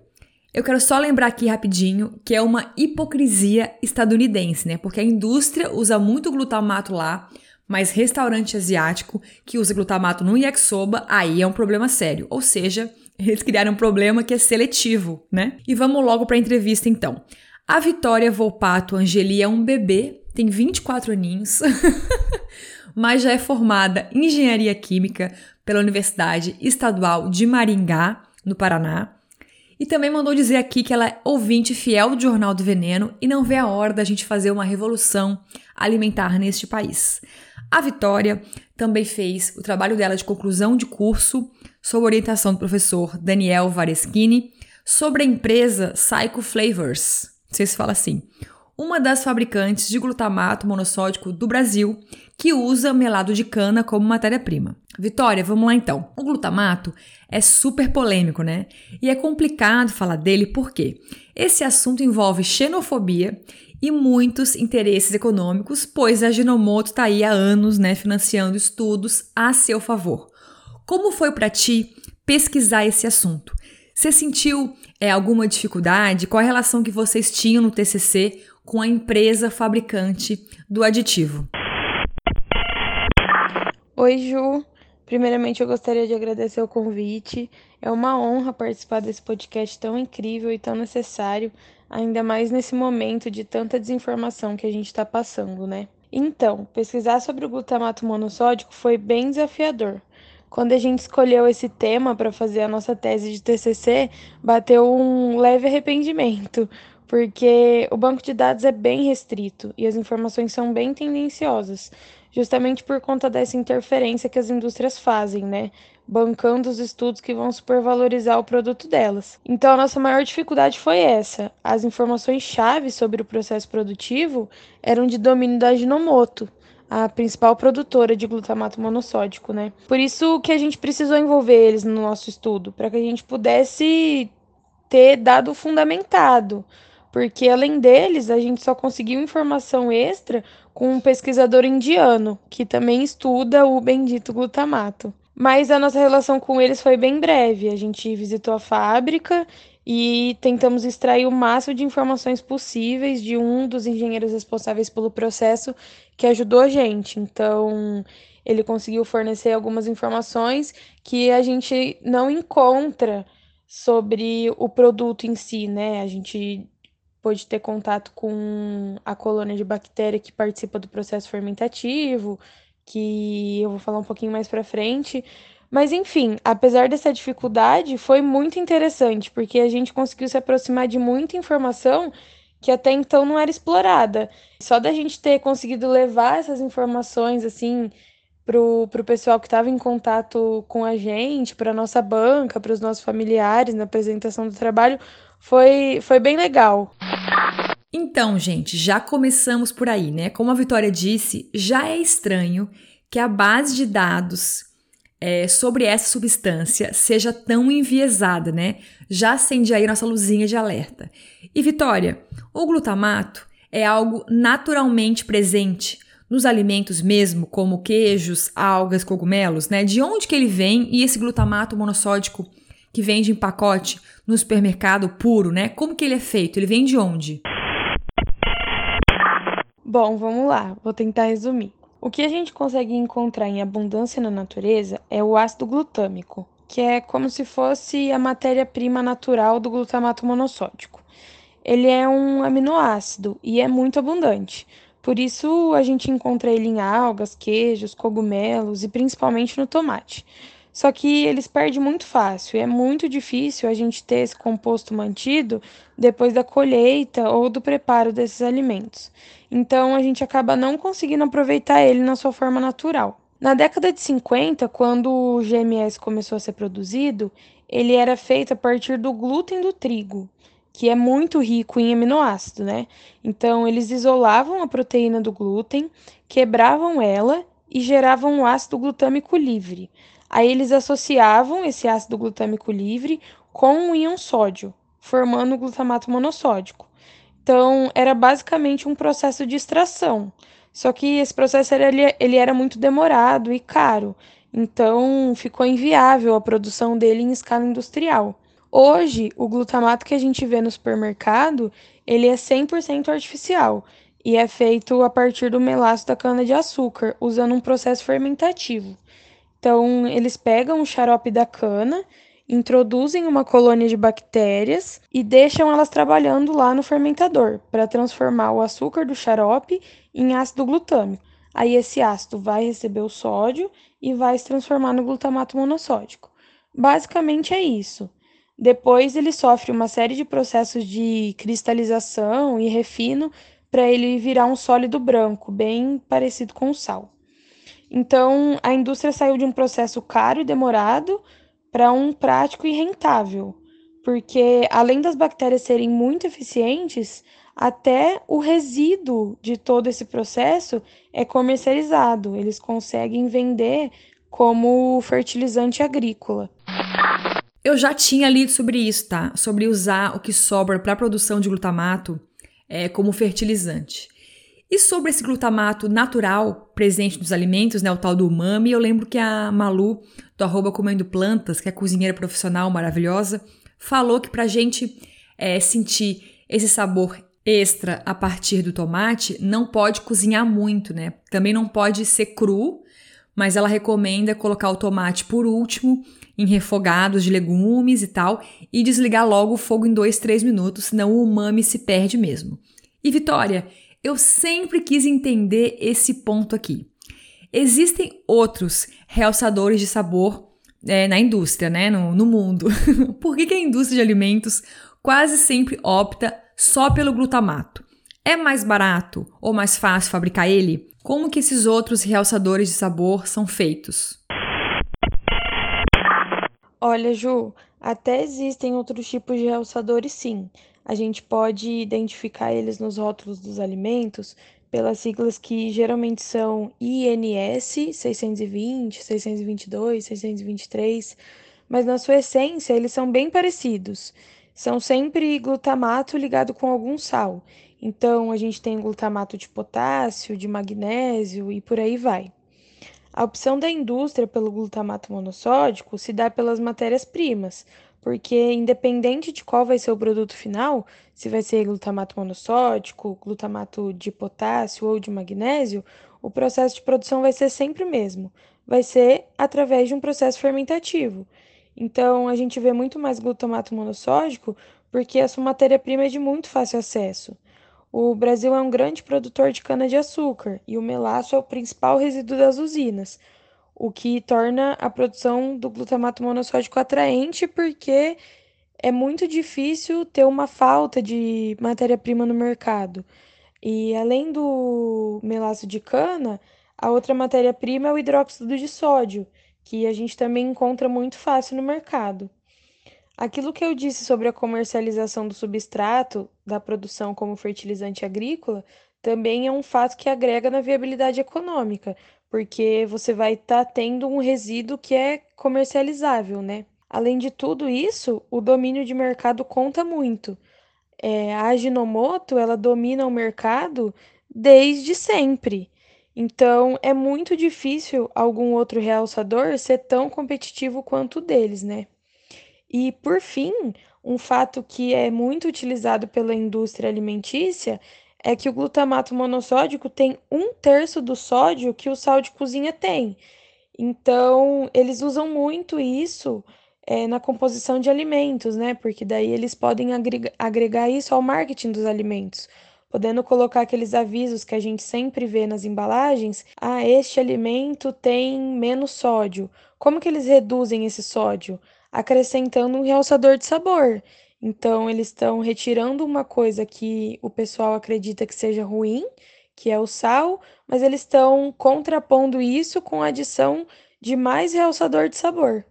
Eu quero só lembrar aqui rapidinho que é uma hipocrisia estadunidense, né? Porque a indústria usa muito glutamato lá mas restaurante asiático que usa glutamato no yakisoba, aí é um problema sério. Ou seja, eles criaram um problema que é seletivo, né? E vamos logo para a entrevista então. A Vitória Volpato Angeli é um bebê, tem 24 aninhos, mas já é formada em engenharia química pela Universidade Estadual de Maringá, no Paraná. E também mandou dizer aqui que ela é ouvinte fiel do Jornal do Veneno e não vê a hora da gente fazer uma revolução alimentar neste país. A Vitória também fez o trabalho dela de conclusão de curso sob orientação do professor Daniel Vareschini sobre a empresa Psycho Flavors, não sei se fala assim, uma das fabricantes de glutamato monossódico do Brasil que usa melado de cana como matéria-prima. Vitória, vamos lá então. O glutamato é super polêmico, né? E é complicado falar dele porque esse assunto envolve xenofobia e muitos interesses econômicos, pois a Ginomoto está aí há anos, né, financiando estudos a seu favor. Como foi para ti pesquisar esse assunto? Você sentiu é, alguma dificuldade? Qual a relação que vocês tinham no TCC com a empresa fabricante do aditivo? Oi, Ju. Primeiramente, eu gostaria de agradecer o convite. É uma honra participar desse podcast tão incrível e tão necessário ainda mais nesse momento de tanta desinformação que a gente está passando, né? Então, pesquisar sobre o glutamato monossódico foi bem desafiador. Quando a gente escolheu esse tema para fazer a nossa tese de TCC, bateu um leve arrependimento, porque o banco de dados é bem restrito e as informações são bem tendenciosas, justamente por conta dessa interferência que as indústrias fazem, né? Bancando os estudos que vão supervalorizar o produto delas. Então, a nossa maior dificuldade foi essa. As informações-chave sobre o processo produtivo eram de domínio da Ajinomoto, a principal produtora de glutamato monossódico, né? Por isso que a gente precisou envolver eles no nosso estudo, para que a gente pudesse ter dado fundamentado, porque além deles, a gente só conseguiu informação extra com um pesquisador indiano, que também estuda o bendito glutamato. Mas a nossa relação com eles foi bem breve. A gente visitou a fábrica e tentamos extrair o máximo de informações possíveis de um dos engenheiros responsáveis pelo processo que ajudou a gente. Então, ele conseguiu fornecer algumas informações que a gente não encontra sobre o produto em si, né? A gente pôde ter contato com a colônia de bactéria que participa do processo fermentativo, que eu vou falar um pouquinho mais para frente, Mas enfim, apesar dessa dificuldade, foi muito interessante, porque a gente conseguiu se aproximar de muita informação que até então não era explorada. Só da gente ter conseguido levar essas informações assim pro, pro pessoal que estava em contato com a gente, para nossa banca, para os nossos familiares na apresentação do trabalho, foi, foi bem legal. Então, gente, já começamos por aí, né? Como a Vitória disse, já é estranho que a base de dados é, sobre essa substância seja tão enviesada, né? Já acende aí nossa luzinha de alerta. E Vitória, o glutamato é algo naturalmente presente nos alimentos mesmo, como queijos, algas, cogumelos, né? De onde que ele vem e esse glutamato monossódico que vende em pacote no supermercado puro, né? Como que ele é feito? Ele vem de onde? Bom, vamos lá, vou tentar resumir. O que a gente consegue encontrar em abundância na natureza é o ácido glutâmico, que é como se fosse a matéria-prima natural do glutamato monossódico. Ele é um aminoácido e é muito abundante. Por isso a gente encontra ele em algas, queijos, cogumelos e principalmente no tomate. Só que eles perdem muito fácil e é muito difícil a gente ter esse composto mantido depois da colheita ou do preparo desses alimentos então a gente acaba não conseguindo aproveitar ele na sua forma natural. Na década de 50, quando o GMS começou a ser produzido, ele era feito a partir do glúten do trigo, que é muito rico em aminoácido, né? Então eles isolavam a proteína do glúten, quebravam ela e geravam o ácido glutâmico livre. Aí eles associavam esse ácido glutâmico livre com o íon sódio, formando o glutamato monossódico. Então, era basicamente um processo de extração. Só que esse processo ele, ele era muito demorado e caro. Então, ficou inviável a produção dele em escala industrial. Hoje, o glutamato que a gente vê no supermercado, ele é 100% artificial e é feito a partir do melaço da cana-de-açúcar, usando um processo fermentativo. Então, eles pegam o xarope da cana introduzem uma colônia de bactérias e deixam elas trabalhando lá no fermentador para transformar o açúcar do xarope em ácido glutâmico. Aí esse ácido vai receber o sódio e vai se transformar no glutamato monossódico. Basicamente é isso. Depois ele sofre uma série de processos de cristalização e refino para ele virar um sólido branco, bem parecido com o sal. Então, a indústria saiu de um processo caro e demorado para um prático e rentável, porque além das bactérias serem muito eficientes, até o resíduo de todo esse processo é comercializado. Eles conseguem vender como fertilizante agrícola. Eu já tinha lido sobre isso, tá? Sobre usar o que sobra para a produção de glutamato é, como fertilizante. E sobre esse glutamato natural presente nos alimentos, né, o tal do umami, eu lembro que a Malu, do arroba Comendo Plantas, que é cozinheira profissional maravilhosa, falou que pra gente é, sentir esse sabor extra a partir do tomate, não pode cozinhar muito, né? Também não pode ser cru, mas ela recomenda colocar o tomate por último em refogados de legumes e tal e desligar logo o fogo em 2, 3 minutos, senão o umami se perde mesmo. E Vitória, eu sempre quis entender esse ponto aqui. Existem outros realçadores de sabor é, na indústria, né? No, no mundo. Por que, que a indústria de alimentos quase sempre opta só pelo glutamato? É mais barato ou mais fácil fabricar ele? Como que esses outros realçadores de sabor são feitos? Olha, Ju, até existem outros tipos de realçadores sim a gente pode identificar eles nos rótulos dos alimentos pelas siglas que geralmente são INS 620, 622, 623, mas na sua essência eles são bem parecidos. São sempre glutamato ligado com algum sal. Então a gente tem glutamato de potássio, de magnésio e por aí vai. A opção da indústria pelo glutamato monossódico se dá pelas matérias-primas, porque independente de qual vai ser o produto final, se vai ser glutamato monossódico, glutamato de potássio ou de magnésio, o processo de produção vai ser sempre o mesmo. Vai ser através de um processo fermentativo. Então, a gente vê muito mais glutamato monossódico porque a sua matéria-prima é de muito fácil acesso. O Brasil é um grande produtor de cana-de-açúcar e o melaço é o principal resíduo das usinas. O que torna a produção do glutamato monossódico atraente, porque é muito difícil ter uma falta de matéria-prima no mercado. E além do melaço de cana, a outra matéria-prima é o hidróxido de sódio, que a gente também encontra muito fácil no mercado. Aquilo que eu disse sobre a comercialização do substrato da produção como fertilizante agrícola também é um fato que agrega na viabilidade econômica, porque você vai estar tá tendo um resíduo que é comercializável, né? Além de tudo isso, o domínio de mercado conta muito. É, a Ajinomoto, ela domina o mercado desde sempre. Então, é muito difícil algum outro realçador ser tão competitivo quanto o deles, né? E, por fim, um fato que é muito utilizado pela indústria alimentícia é que o glutamato monossódico tem um terço do sódio que o sal de cozinha tem. Então, eles usam muito isso é, na composição de alimentos, né? Porque daí eles podem agregar, agregar isso ao marketing dos alimentos, podendo colocar aqueles avisos que a gente sempre vê nas embalagens: ah, este alimento tem menos sódio. Como que eles reduzem esse sódio? Acrescentando um realçador de sabor. Então, eles estão retirando uma coisa que o pessoal acredita que seja ruim, que é o sal, mas eles estão contrapondo isso com a adição de mais realçador de sabor.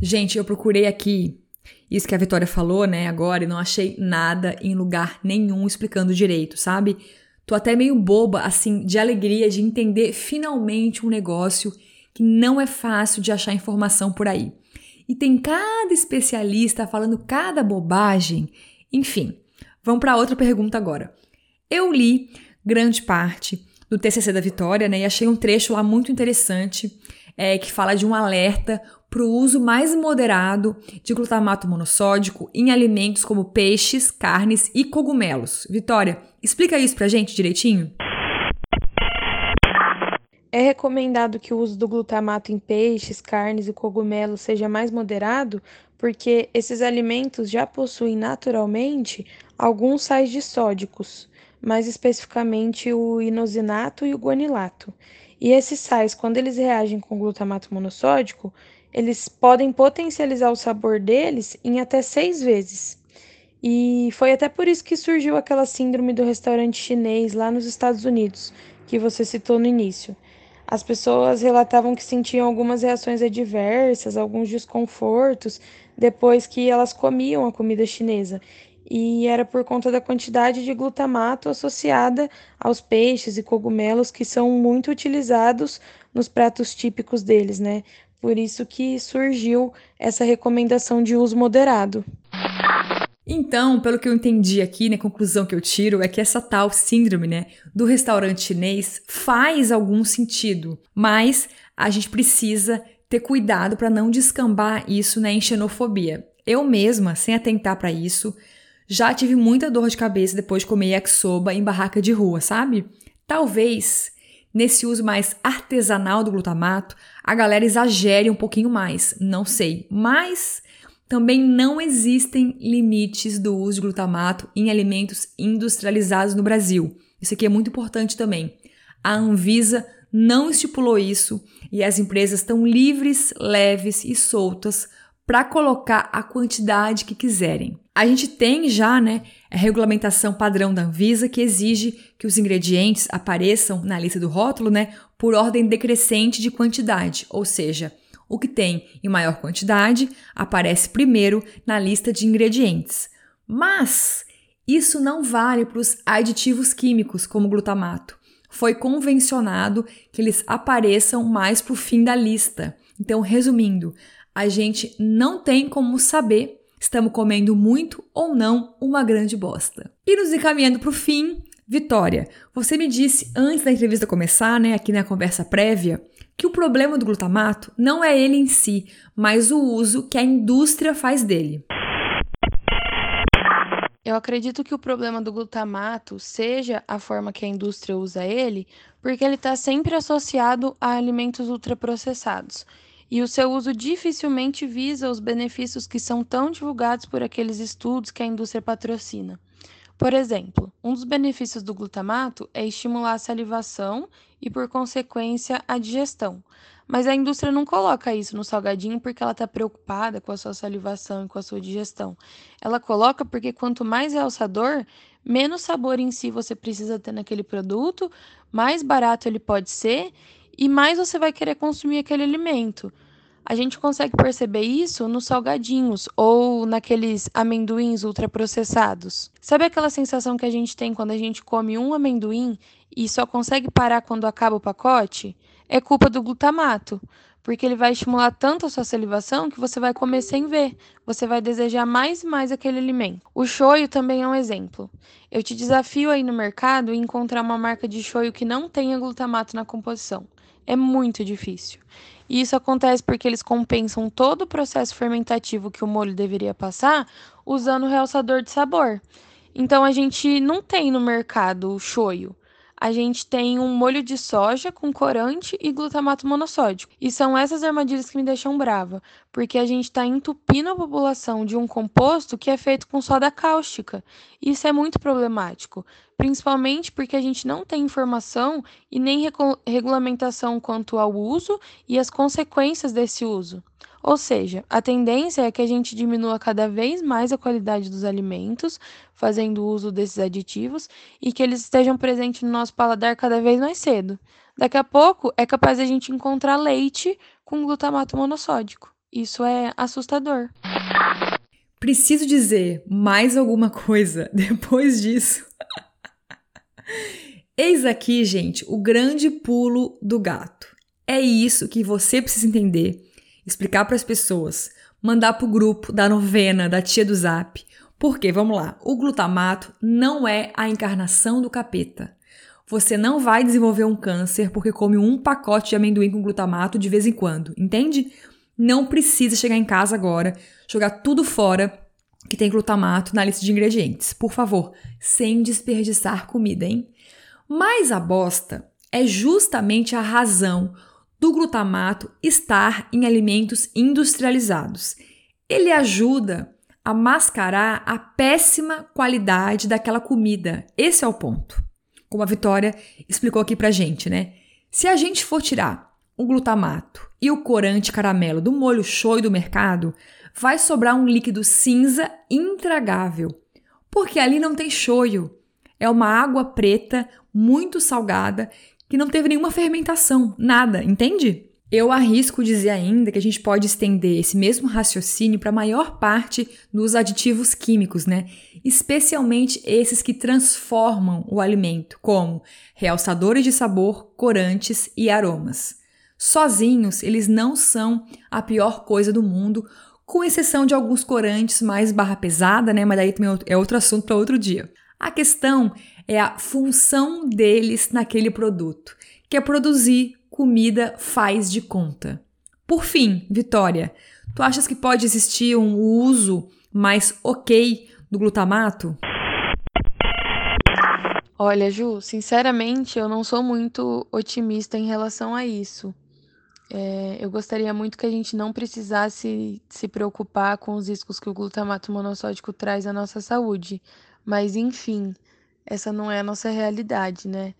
Gente, eu procurei aqui isso que a Vitória falou, né, agora, e não achei nada em lugar nenhum explicando direito, sabe? Tô até meio boba, assim, de alegria de entender finalmente um negócio que não é fácil de achar informação por aí e tem cada especialista falando cada bobagem. Enfim, vamos para outra pergunta agora. Eu li grande parte do TCC da Vitória, né, e achei um trecho lá muito interessante é, que fala de um alerta para o uso mais moderado de glutamato monossódico em alimentos como peixes, carnes e cogumelos. Vitória, explica isso para gente direitinho. É recomendado que o uso do glutamato em peixes, carnes e cogumelos seja mais moderado, porque esses alimentos já possuem naturalmente alguns sais dissódicos, mais especificamente o inosinato e o guanilato. E esses sais, quando eles reagem com glutamato monossódico, eles podem potencializar o sabor deles em até seis vezes. E foi até por isso que surgiu aquela síndrome do restaurante chinês lá nos Estados Unidos, que você citou no início. As pessoas relatavam que sentiam algumas reações adversas, alguns desconfortos depois que elas comiam a comida chinesa. E era por conta da quantidade de glutamato associada aos peixes e cogumelos que são muito utilizados nos pratos típicos deles, né? Por isso que surgiu essa recomendação de uso moderado. Então, pelo que eu entendi aqui, né, conclusão que eu tiro é que essa tal síndrome, né, do restaurante chinês faz algum sentido, mas a gente precisa ter cuidado para não descambar isso né, em xenofobia. Eu mesma, sem atentar para isso, já tive muita dor de cabeça depois de comer yakisoba em barraca de rua, sabe? Talvez nesse uso mais artesanal do glutamato, a galera exagere um pouquinho mais, não sei, mas também não existem limites do uso de glutamato em alimentos industrializados no Brasil. Isso aqui é muito importante também. A Anvisa não estipulou isso e as empresas estão livres, leves e soltas para colocar a quantidade que quiserem. A gente tem já, né, a regulamentação padrão da Anvisa que exige que os ingredientes apareçam na lista do rótulo, né, por ordem decrescente de quantidade, ou seja, o que tem em maior quantidade aparece primeiro na lista de ingredientes. Mas isso não vale para os aditivos químicos, como glutamato. Foi convencionado que eles apareçam mais para o fim da lista. Então, resumindo, a gente não tem como saber estamos comendo muito ou não uma grande bosta. E nos encaminhando para o fim, Vitória, você me disse antes da entrevista começar, né, aqui na conversa prévia, que o problema do glutamato não é ele em si, mas o uso que a indústria faz dele. Eu acredito que o problema do glutamato seja a forma que a indústria usa ele, porque ele está sempre associado a alimentos ultraprocessados. E o seu uso dificilmente visa os benefícios que são tão divulgados por aqueles estudos que a indústria patrocina. Por exemplo, um dos benefícios do glutamato é estimular a salivação e, por consequência, a digestão. Mas a indústria não coloca isso no salgadinho porque ela está preocupada com a sua salivação e com a sua digestão. Ela coloca porque quanto mais realçador, menos sabor em si você precisa ter naquele produto, mais barato ele pode ser e mais você vai querer consumir aquele alimento. A gente consegue perceber isso nos salgadinhos ou naqueles amendoins ultraprocessados. Sabe aquela sensação que a gente tem quando a gente come um amendoim e só consegue parar quando acaba o pacote? É culpa do glutamato, porque ele vai estimular tanto a sua salivação que você vai comer sem ver. Você vai desejar mais e mais aquele alimento. O shoyu também é um exemplo. Eu te desafio aí no mercado e encontrar uma marca de shoyu que não tenha glutamato na composição. É muito difícil. E isso acontece porque eles compensam todo o processo fermentativo que o molho deveria passar usando o realçador de sabor. Então a gente não tem no mercado shoyu. A gente tem um molho de soja com corante e glutamato monossódico. E são essas armadilhas que me deixam brava, porque a gente está entupindo a população de um composto que é feito com soda cáustica. Isso é muito problemático, principalmente porque a gente não tem informação e nem regulamentação quanto ao uso e as consequências desse uso. Ou seja, a tendência é que a gente diminua cada vez mais a qualidade dos alimentos, fazendo uso desses aditivos, e que eles estejam presentes no nosso paladar cada vez mais cedo. Daqui a pouco é capaz a gente encontrar leite com glutamato monossódico. Isso é assustador. Preciso dizer mais alguma coisa depois disso. Eis aqui, gente, o grande pulo do gato. É isso que você precisa entender explicar para as pessoas, mandar para o grupo da novena, da tia do zap. Porque, vamos lá, o glutamato não é a encarnação do capeta. Você não vai desenvolver um câncer porque come um pacote de amendoim com glutamato de vez em quando, entende? Não precisa chegar em casa agora, jogar tudo fora que tem glutamato na lista de ingredientes. Por favor, sem desperdiçar comida, hein? Mas a bosta é justamente a razão do glutamato estar em alimentos industrializados. Ele ajuda a mascarar a péssima qualidade daquela comida. Esse é o ponto. Como a Vitória explicou aqui pra gente, né? Se a gente for tirar o glutamato e o corante caramelo do molho shoyu do mercado, vai sobrar um líquido cinza intragável, porque ali não tem shoyu. É uma água preta muito salgada que não teve nenhuma fermentação, nada, entende? Eu arrisco dizer ainda que a gente pode estender esse mesmo raciocínio para a maior parte dos aditivos químicos, né? Especialmente esses que transformam o alimento, como realçadores de sabor, corantes e aromas. Sozinhos, eles não são a pior coisa do mundo, com exceção de alguns corantes mais barra pesada, né? Mas daí é outro assunto para outro dia. A questão é a função deles naquele produto, que é produzir comida faz de conta. Por fim, Vitória, tu achas que pode existir um uso mais ok do glutamato? Olha, Ju, sinceramente, eu não sou muito otimista em relação a isso. É, eu gostaria muito que a gente não precisasse se preocupar com os riscos que o glutamato monossódico traz à nossa saúde. Mas, enfim, essa não é a nossa realidade, né?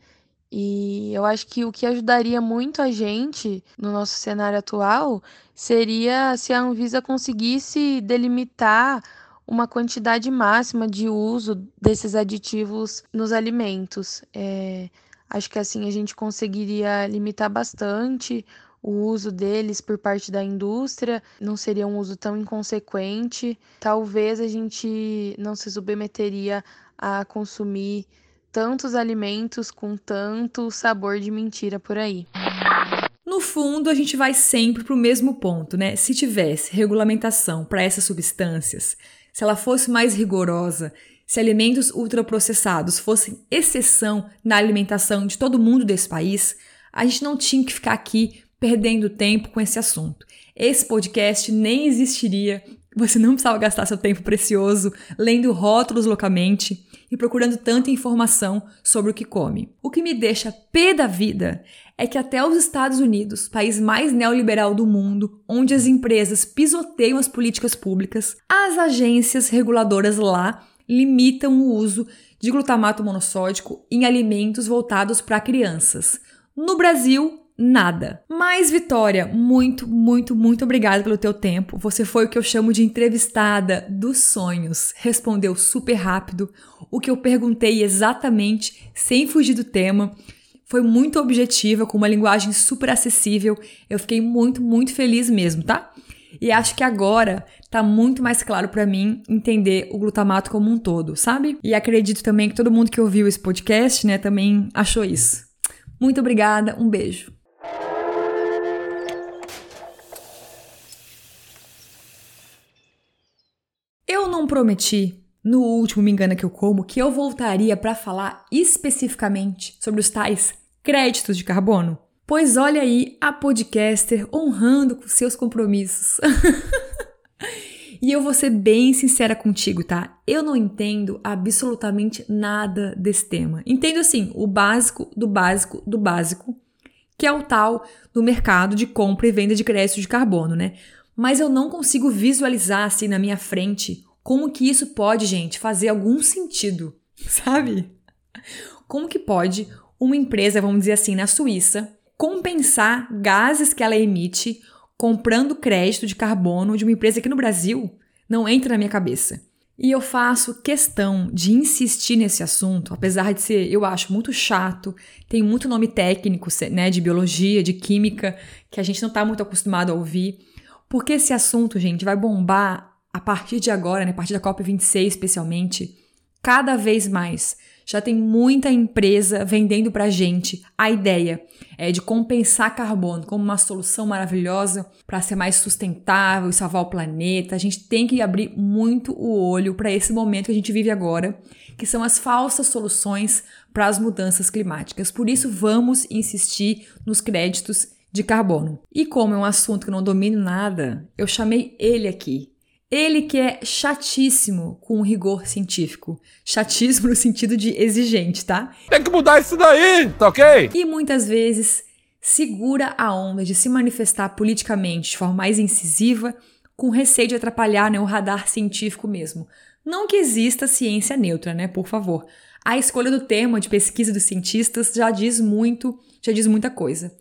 E eu acho que o que ajudaria muito a gente no nosso cenário atual seria se a Anvisa conseguisse delimitar uma quantidade máxima de uso desses aditivos nos alimentos. É, acho que assim a gente conseguiria limitar bastante o uso deles por parte da indústria, não seria um uso tão inconsequente. Talvez a gente não se submeteria a consumir tantos alimentos com tanto sabor de mentira por aí. No fundo, a gente vai sempre para o mesmo ponto, né? Se tivesse regulamentação para essas substâncias, se ela fosse mais rigorosa, se alimentos ultraprocessados fossem exceção na alimentação de todo mundo desse país, a gente não tinha que ficar aqui perdendo tempo com esse assunto. Esse podcast nem existiria você não precisava gastar seu tempo precioso lendo rótulos loucamente e procurando tanta informação sobre o que come. O que me deixa pé da vida é que até os Estados Unidos, país mais neoliberal do mundo, onde as empresas pisoteiam as políticas públicas, as agências reguladoras lá limitam o uso de glutamato monossódico em alimentos voltados para crianças. No Brasil, nada. Mas Vitória, muito, muito, muito obrigada pelo teu tempo. Você foi o que eu chamo de entrevistada dos sonhos. Respondeu super rápido o que eu perguntei exatamente, sem fugir do tema. Foi muito objetiva, com uma linguagem super acessível. Eu fiquei muito, muito feliz mesmo, tá? E acho que agora tá muito mais claro para mim entender o glutamato como um todo, sabe? E acredito também que todo mundo que ouviu esse podcast, né, também achou isso. Muito obrigada, um beijo. Eu não prometi no último Me Engana Que Eu Como que eu voltaria para falar especificamente sobre os tais créditos de carbono. Pois olha aí a podcaster honrando com seus compromissos. e eu vou ser bem sincera contigo, tá? Eu não entendo absolutamente nada desse tema. Entendo assim, o básico do básico do básico, que é o tal do mercado de compra e venda de créditos de carbono, né? Mas eu não consigo visualizar assim na minha frente como que isso pode, gente, fazer algum sentido, sabe? Como que pode uma empresa, vamos dizer assim, na Suíça, compensar gases que ela emite comprando crédito de carbono de uma empresa aqui no Brasil não entra na minha cabeça. E eu faço questão de insistir nesse assunto, apesar de ser, eu acho, muito chato, tem muito nome técnico, né, de biologia, de química, que a gente não está muito acostumado a ouvir, porque esse assunto, gente, vai bombar a partir de agora, né, a partir da COP26 especialmente, cada vez mais. Já tem muita empresa vendendo pra gente a ideia é, de compensar carbono como uma solução maravilhosa para ser mais sustentável e salvar o planeta. A gente tem que abrir muito o olho para esse momento que a gente vive agora, que são as falsas soluções para as mudanças climáticas. Por isso, vamos insistir nos créditos de carbono. E como é um assunto que eu não domino nada, eu chamei ele aqui, ele que é chatíssimo com o rigor científico. Chatíssimo no sentido de exigente, tá? Tem que mudar isso daí, tá ok? E muitas vezes segura a onda de se manifestar politicamente de forma mais incisiva, com receio de atrapalhar né, o radar científico mesmo. Não que exista ciência neutra, né? Por favor. A escolha do tema de pesquisa dos cientistas já diz muito, já diz muita coisa.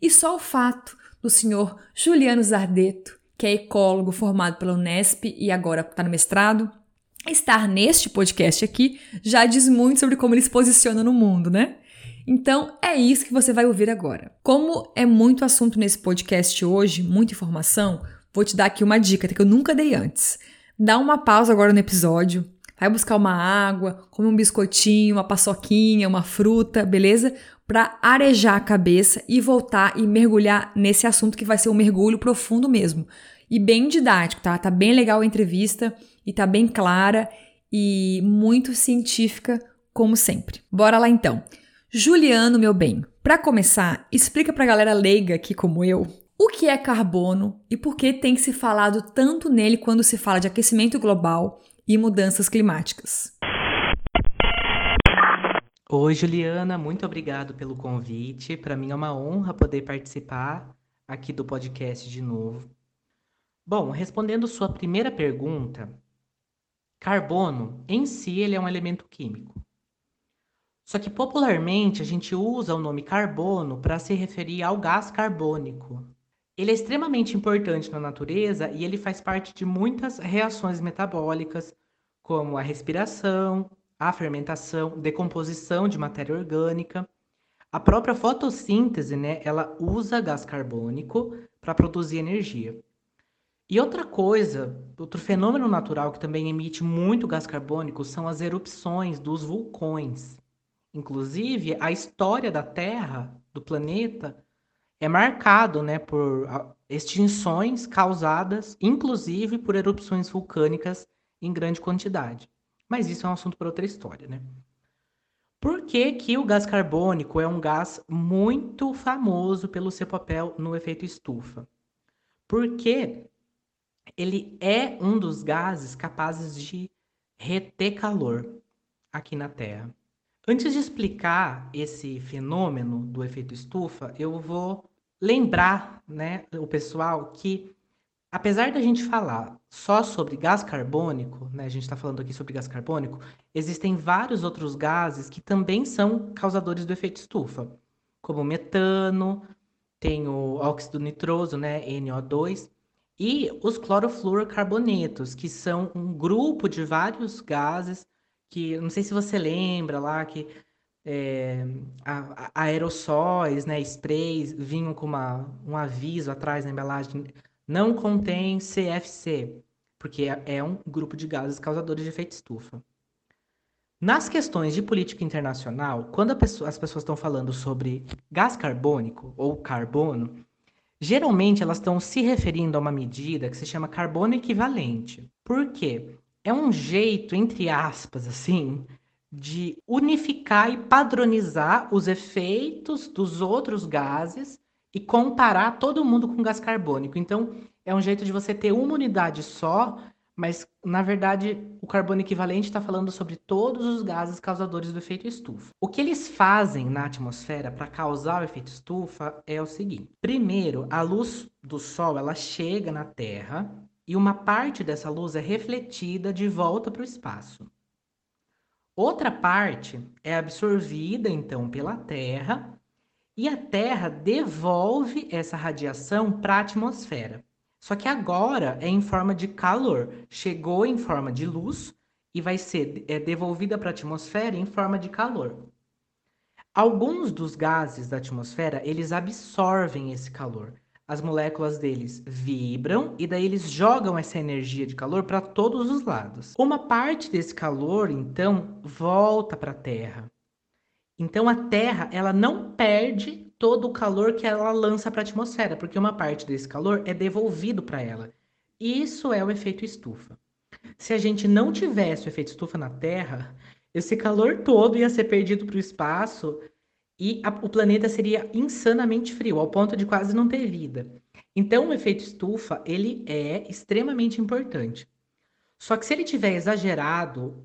E só o fato do senhor Juliano Zardeto que é ecólogo formado pela Unesp e agora está no mestrado, estar neste podcast aqui já diz muito sobre como ele se posiciona no mundo, né? Então é isso que você vai ouvir agora. Como é muito assunto nesse podcast hoje, muita informação, vou te dar aqui uma dica que eu nunca dei antes. Dá uma pausa agora no episódio, vai buscar uma água, come um biscoitinho, uma paçoquinha, uma fruta, beleza? Para arejar a cabeça e voltar e mergulhar nesse assunto que vai ser um mergulho profundo mesmo. E bem didático, tá? Tá bem legal a entrevista e tá bem clara e muito científica, como sempre. Bora lá então. Juliano, meu bem, para começar, explica pra galera leiga aqui como eu o que é carbono e por que tem se falado tanto nele quando se fala de aquecimento global e mudanças climáticas. Oi, Juliana, muito obrigado pelo convite. Para mim é uma honra poder participar aqui do podcast de novo. Bom, respondendo sua primeira pergunta, carbono em si ele é um elemento químico. Só que popularmente a gente usa o nome carbono para se referir ao gás carbônico. Ele é extremamente importante na natureza e ele faz parte de muitas reações metabólicas, como a respiração, a fermentação, decomposição de matéria orgânica. A própria fotossíntese, né, ela usa gás carbônico para produzir energia. E outra coisa, outro fenômeno natural que também emite muito gás carbônico são as erupções dos vulcões. Inclusive, a história da Terra, do planeta, é marcado né, por extinções causadas, inclusive por erupções vulcânicas em grande quantidade. Mas isso é um assunto para outra história, né? Por que, que o gás carbônico é um gás muito famoso pelo seu papel no efeito estufa? Porque ele é um dos gases capazes de reter calor aqui na Terra. Antes de explicar esse fenômeno do efeito estufa, eu vou lembrar né, o pessoal que Apesar da gente falar só sobre gás carbônico, né, a gente está falando aqui sobre gás carbônico, existem vários outros gases que também são causadores do efeito estufa, como metano, tem o óxido nitroso, né, NO2, e os clorofluorocarbonetos, que são um grupo de vários gases que, não sei se você lembra lá, que é, a, a, aerossóis, né, sprays, vinham com uma, um aviso atrás na embalagem, não contém CFC, porque é, é um grupo de gases causadores de efeito estufa. Nas questões de política internacional, quando pessoa, as pessoas estão falando sobre gás carbônico ou carbono, geralmente elas estão se referindo a uma medida que se chama carbono equivalente. Por quê? É um jeito, entre aspas, assim, de unificar e padronizar os efeitos dos outros gases e comparar todo mundo com gás carbônico. Então, é um jeito de você ter uma unidade só mas, na verdade, o carbono equivalente está falando sobre todos os gases causadores do efeito estufa. O que eles fazem na atmosfera para causar o efeito estufa é o seguinte: primeiro, a luz do Sol ela chega na Terra e uma parte dessa luz é refletida de volta para o espaço. Outra parte é absorvida então pela Terra e a Terra devolve essa radiação para a atmosfera. Só que agora é em forma de calor. Chegou em forma de luz e vai ser é, devolvida para a atmosfera em forma de calor. Alguns dos gases da atmosfera, eles absorvem esse calor. As moléculas deles vibram e daí eles jogam essa energia de calor para todos os lados. Uma parte desse calor, então, volta para a Terra. Então a Terra, ela não perde todo o calor que ela lança para a atmosfera, porque uma parte desse calor é devolvido para ela. Isso é o efeito estufa. Se a gente não tivesse o efeito estufa na Terra, esse calor todo ia ser perdido para o espaço e a, o planeta seria insanamente frio, ao ponto de quase não ter vida. Então, o efeito estufa ele é extremamente importante. Só que se ele tiver exagerado,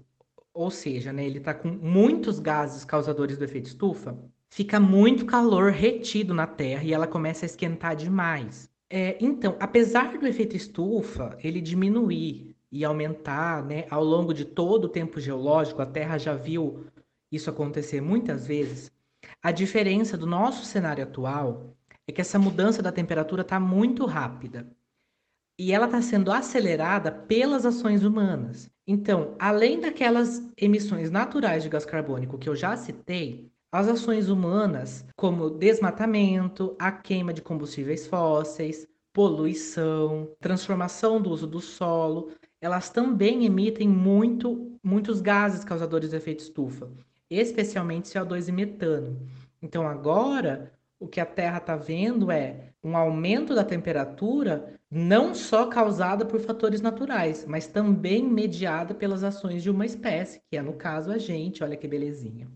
ou seja, né, ele está com muitos gases causadores do efeito estufa, fica muito calor retido na Terra e ela começa a esquentar demais. É, então, apesar do efeito estufa ele diminuir e aumentar né, ao longo de todo o tempo geológico, a Terra já viu isso acontecer muitas vezes, a diferença do nosso cenário atual é que essa mudança da temperatura está muito rápida. E ela está sendo acelerada pelas ações humanas. Então, além daquelas emissões naturais de gás carbônico que eu já citei, as ações humanas, como desmatamento, a queima de combustíveis fósseis, poluição, transformação do uso do solo, elas também emitem muito, muitos gases causadores de efeito estufa, especialmente CO2 e metano. Então, agora, o que a Terra está vendo é um aumento da temperatura não só causada por fatores naturais, mas também mediada pelas ações de uma espécie, que é, no caso, a gente. Olha que belezinha.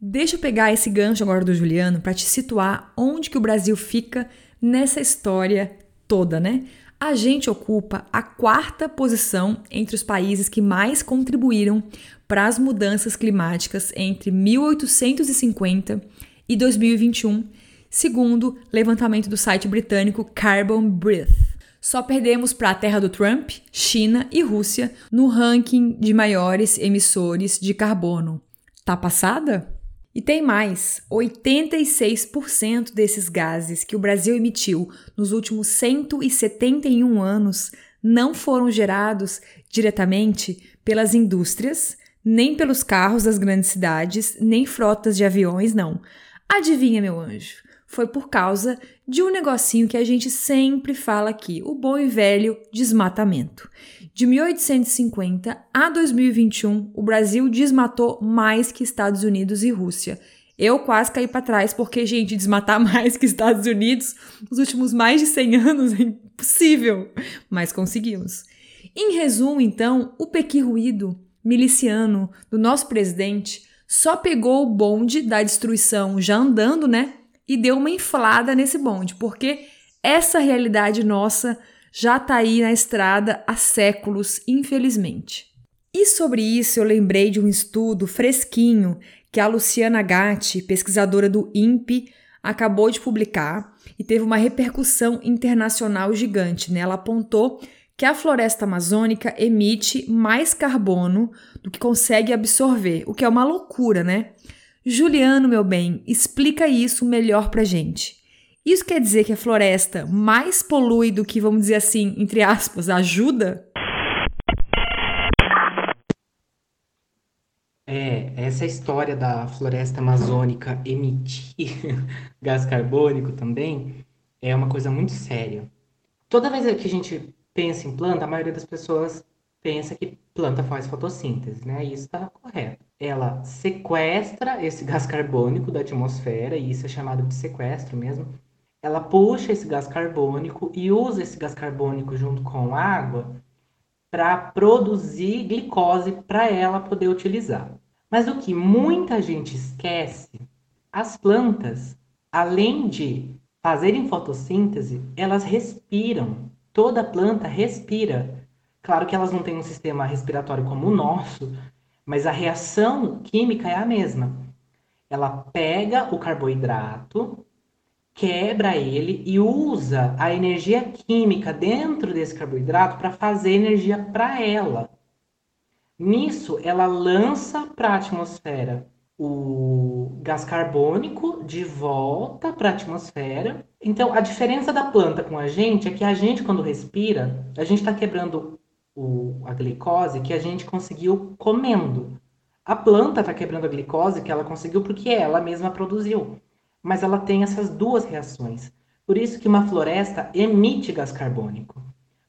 Deixa eu pegar esse gancho agora do Juliano para te situar onde que o Brasil fica nessa história toda, né? A gente ocupa a quarta posição entre os países que mais contribuíram para as mudanças climáticas entre 1850 e 2021, segundo levantamento do site britânico Carbon Breath. Só perdemos para a terra do Trump, China e Rússia no ranking de maiores emissores de carbono. Tá passada? E tem mais: 86% desses gases que o Brasil emitiu nos últimos 171 anos não foram gerados diretamente pelas indústrias, nem pelos carros das grandes cidades, nem frotas de aviões, não. Adivinha, meu anjo? Foi por causa de um negocinho que a gente sempre fala aqui, o bom e velho desmatamento. De 1850 a 2021, o Brasil desmatou mais que Estados Unidos e Rússia. Eu quase caí para trás, porque, gente, desmatar mais que Estados Unidos nos últimos mais de 100 anos é impossível. Mas conseguimos. Em resumo, então, o pequi ruído miliciano do nosso presidente só pegou o bonde da destruição já andando, né? E deu uma inflada nesse bonde, porque essa realidade nossa já está aí na estrada há séculos, infelizmente. E sobre isso eu lembrei de um estudo fresquinho que a Luciana Gatti, pesquisadora do INPE, acabou de publicar e teve uma repercussão internacional gigante. Né? Ela apontou que a floresta amazônica emite mais carbono do que consegue absorver, o que é uma loucura, né? Juliano, meu bem, explica isso melhor pra gente. Isso quer dizer que a floresta mais polui do que, vamos dizer assim, entre aspas, ajuda? É, essa história da floresta amazônica emitir gás carbônico também é uma coisa muito séria. Toda vez que a gente pensa em planta, a maioria das pessoas pensa que planta faz fotossíntese, né? Isso está correto. Ela sequestra esse gás carbônico da atmosfera, e isso é chamado de sequestro mesmo. Ela puxa esse gás carbônico e usa esse gás carbônico junto com água para produzir glicose para ela poder utilizar. Mas o que muita gente esquece, as plantas, além de fazerem fotossíntese, elas respiram. Toda planta respira. Claro que elas não têm um sistema respiratório como o nosso, mas a reação química é a mesma. Ela pega o carboidrato, quebra ele e usa a energia química dentro desse carboidrato para fazer energia para ela. Nisso, ela lança para a atmosfera o gás carbônico de volta para a atmosfera. Então, a diferença da planta com a gente é que a gente, quando respira, a gente está quebrando o, a glicose que a gente conseguiu comendo. A planta está quebrando a glicose que ela conseguiu porque ela mesma produziu. Mas ela tem essas duas reações. Por isso que uma floresta emite gás carbônico.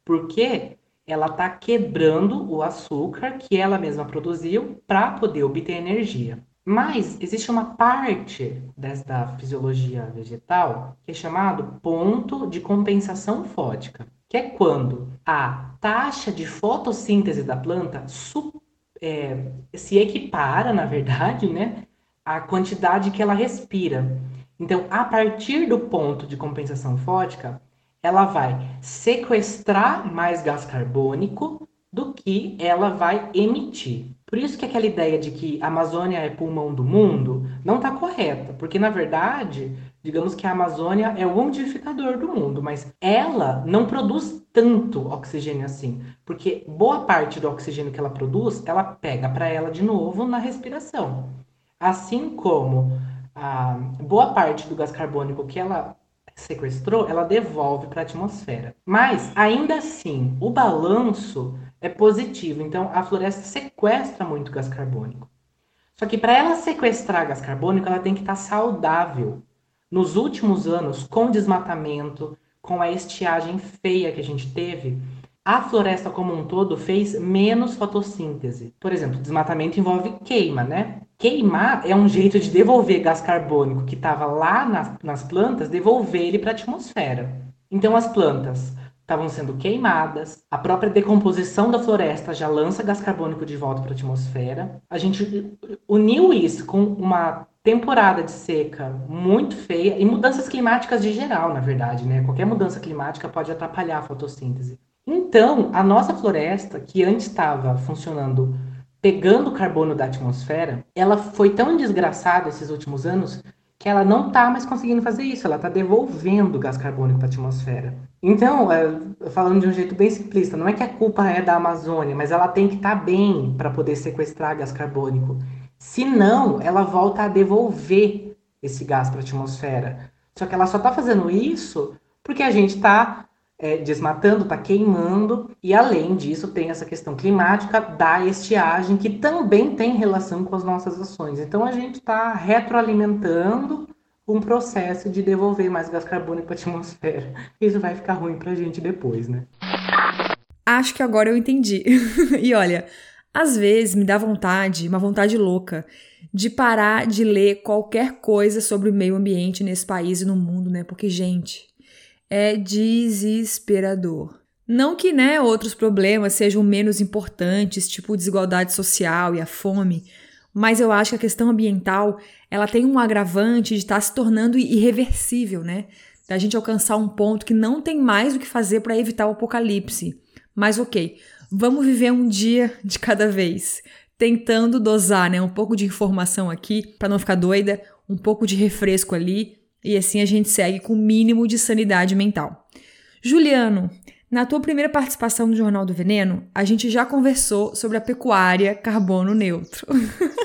Porque ela está quebrando o açúcar que ela mesma produziu para poder obter energia. Mas existe uma parte desta fisiologia vegetal que é chamado ponto de compensação fótica que é quando a taxa de fotossíntese da planta é, se equipara, na verdade, né, à quantidade que ela respira. Então, a partir do ponto de compensação fótica, ela vai sequestrar mais gás carbônico do que ela vai emitir. Por isso que aquela ideia de que a Amazônia é pulmão do mundo não está correta, porque na verdade Digamos que a Amazônia é o umidificador do mundo, mas ela não produz tanto oxigênio assim, porque boa parte do oxigênio que ela produz, ela pega para ela de novo na respiração. Assim como a boa parte do gás carbônico que ela sequestrou, ela devolve para a atmosfera. Mas ainda assim, o balanço é positivo, então a floresta sequestra muito gás carbônico. Só que para ela sequestrar gás carbônico, ela tem que estar tá saudável. Nos últimos anos, com o desmatamento, com a estiagem feia que a gente teve, a floresta como um todo fez menos fotossíntese. Por exemplo, desmatamento envolve queima, né? Queimar é um jeito de devolver gás carbônico que estava lá nas, nas plantas, devolver ele para a atmosfera. Então as plantas estavam sendo queimadas, a própria decomposição da floresta já lança gás carbônico de volta para a atmosfera. A gente uniu isso com uma temporada de seca muito feia e mudanças climáticas de geral, na verdade, né? Qualquer mudança climática pode atrapalhar a fotossíntese. Então, a nossa floresta, que antes estava funcionando pegando carbono da atmosfera, ela foi tão desgraçada esses últimos anos que ela não está mais conseguindo fazer isso, ela está devolvendo gás carbônico para a atmosfera. Então, é, falando de um jeito bem simplista, não é que a culpa é da Amazônia, mas ela tem que estar tá bem para poder sequestrar gás carbônico. Se não, ela volta a devolver esse gás para a atmosfera. Só que ela só está fazendo isso porque a gente está é, desmatando, está queimando, e além disso tem essa questão climática da estiagem, que também tem relação com as nossas ações. Então a gente está retroalimentando um processo de devolver mais gás carbônico para a atmosfera. Isso vai ficar ruim para a gente depois, né? Acho que agora eu entendi. e olha, às vezes me dá vontade, uma vontade louca, de parar de ler qualquer coisa sobre o meio ambiente nesse país e no mundo, né? Porque, gente, é desesperador. Não que, né, outros problemas sejam menos importantes, tipo desigualdade social e a fome, mas eu acho que a questão ambiental, ela tem um agravante de estar tá se tornando irreversível, né? Da gente alcançar um ponto que não tem mais o que fazer para evitar o apocalipse. Mas ok, Vamos viver um dia de cada vez, tentando dosar, né, um pouco de informação aqui para não ficar doida, um pouco de refresco ali E assim a gente segue com o mínimo de sanidade mental. Juliano, na tua primeira participação no Jornal do Veneno, a gente já conversou sobre a pecuária carbono neutro.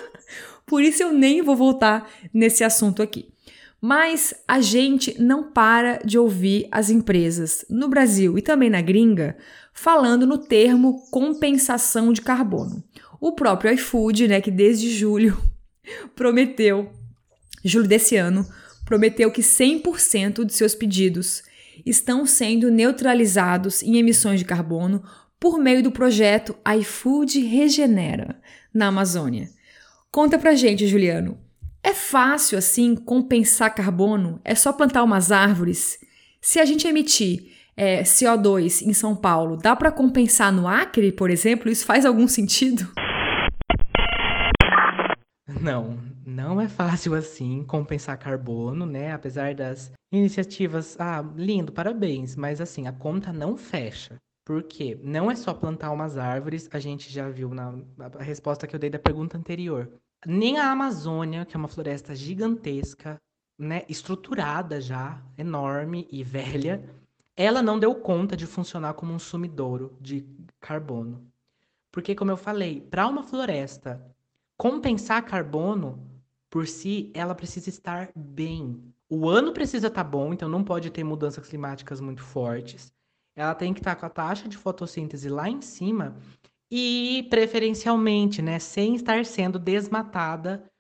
Por isso eu nem vou voltar nesse assunto aqui. Mas a gente não para de ouvir as empresas no Brasil e também na gringa falando no termo compensação de carbono. O próprio iFood, né, que desde julho prometeu, julho desse ano, prometeu que 100% de seus pedidos estão sendo neutralizados em emissões de carbono por meio do projeto iFood Regenera na Amazônia. Conta pra gente, Juliano. É fácil assim compensar carbono? É só plantar umas árvores? Se a gente emitir é, CO2 em São Paulo, dá para compensar no Acre, por exemplo? Isso faz algum sentido? Não, não é fácil assim compensar carbono, né? Apesar das iniciativas, ah, lindo, parabéns, mas assim, a conta não fecha. Por quê? Não é só plantar umas árvores, a gente já viu na resposta que eu dei da pergunta anterior. Nem a Amazônia, que é uma floresta gigantesca, né, estruturada já, enorme e velha, ela não deu conta de funcionar como um sumidouro de carbono. Porque, como eu falei, para uma floresta compensar carbono por si, ela precisa estar bem. O ano precisa estar tá bom, então não pode ter mudanças climáticas muito fortes. Ela tem que estar tá com a taxa de fotossíntese lá em cima e, preferencialmente, né, sem estar sendo desmatada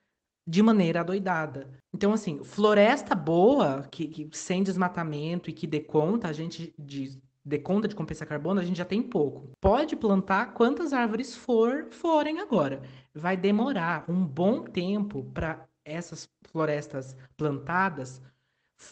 de maneira adoidada. Então, assim, floresta boa, que, que, sem desmatamento e que dê conta, a gente de, dê conta de compensar carbono, a gente já tem pouco. Pode plantar quantas árvores for forem agora. Vai demorar um bom tempo para essas florestas plantadas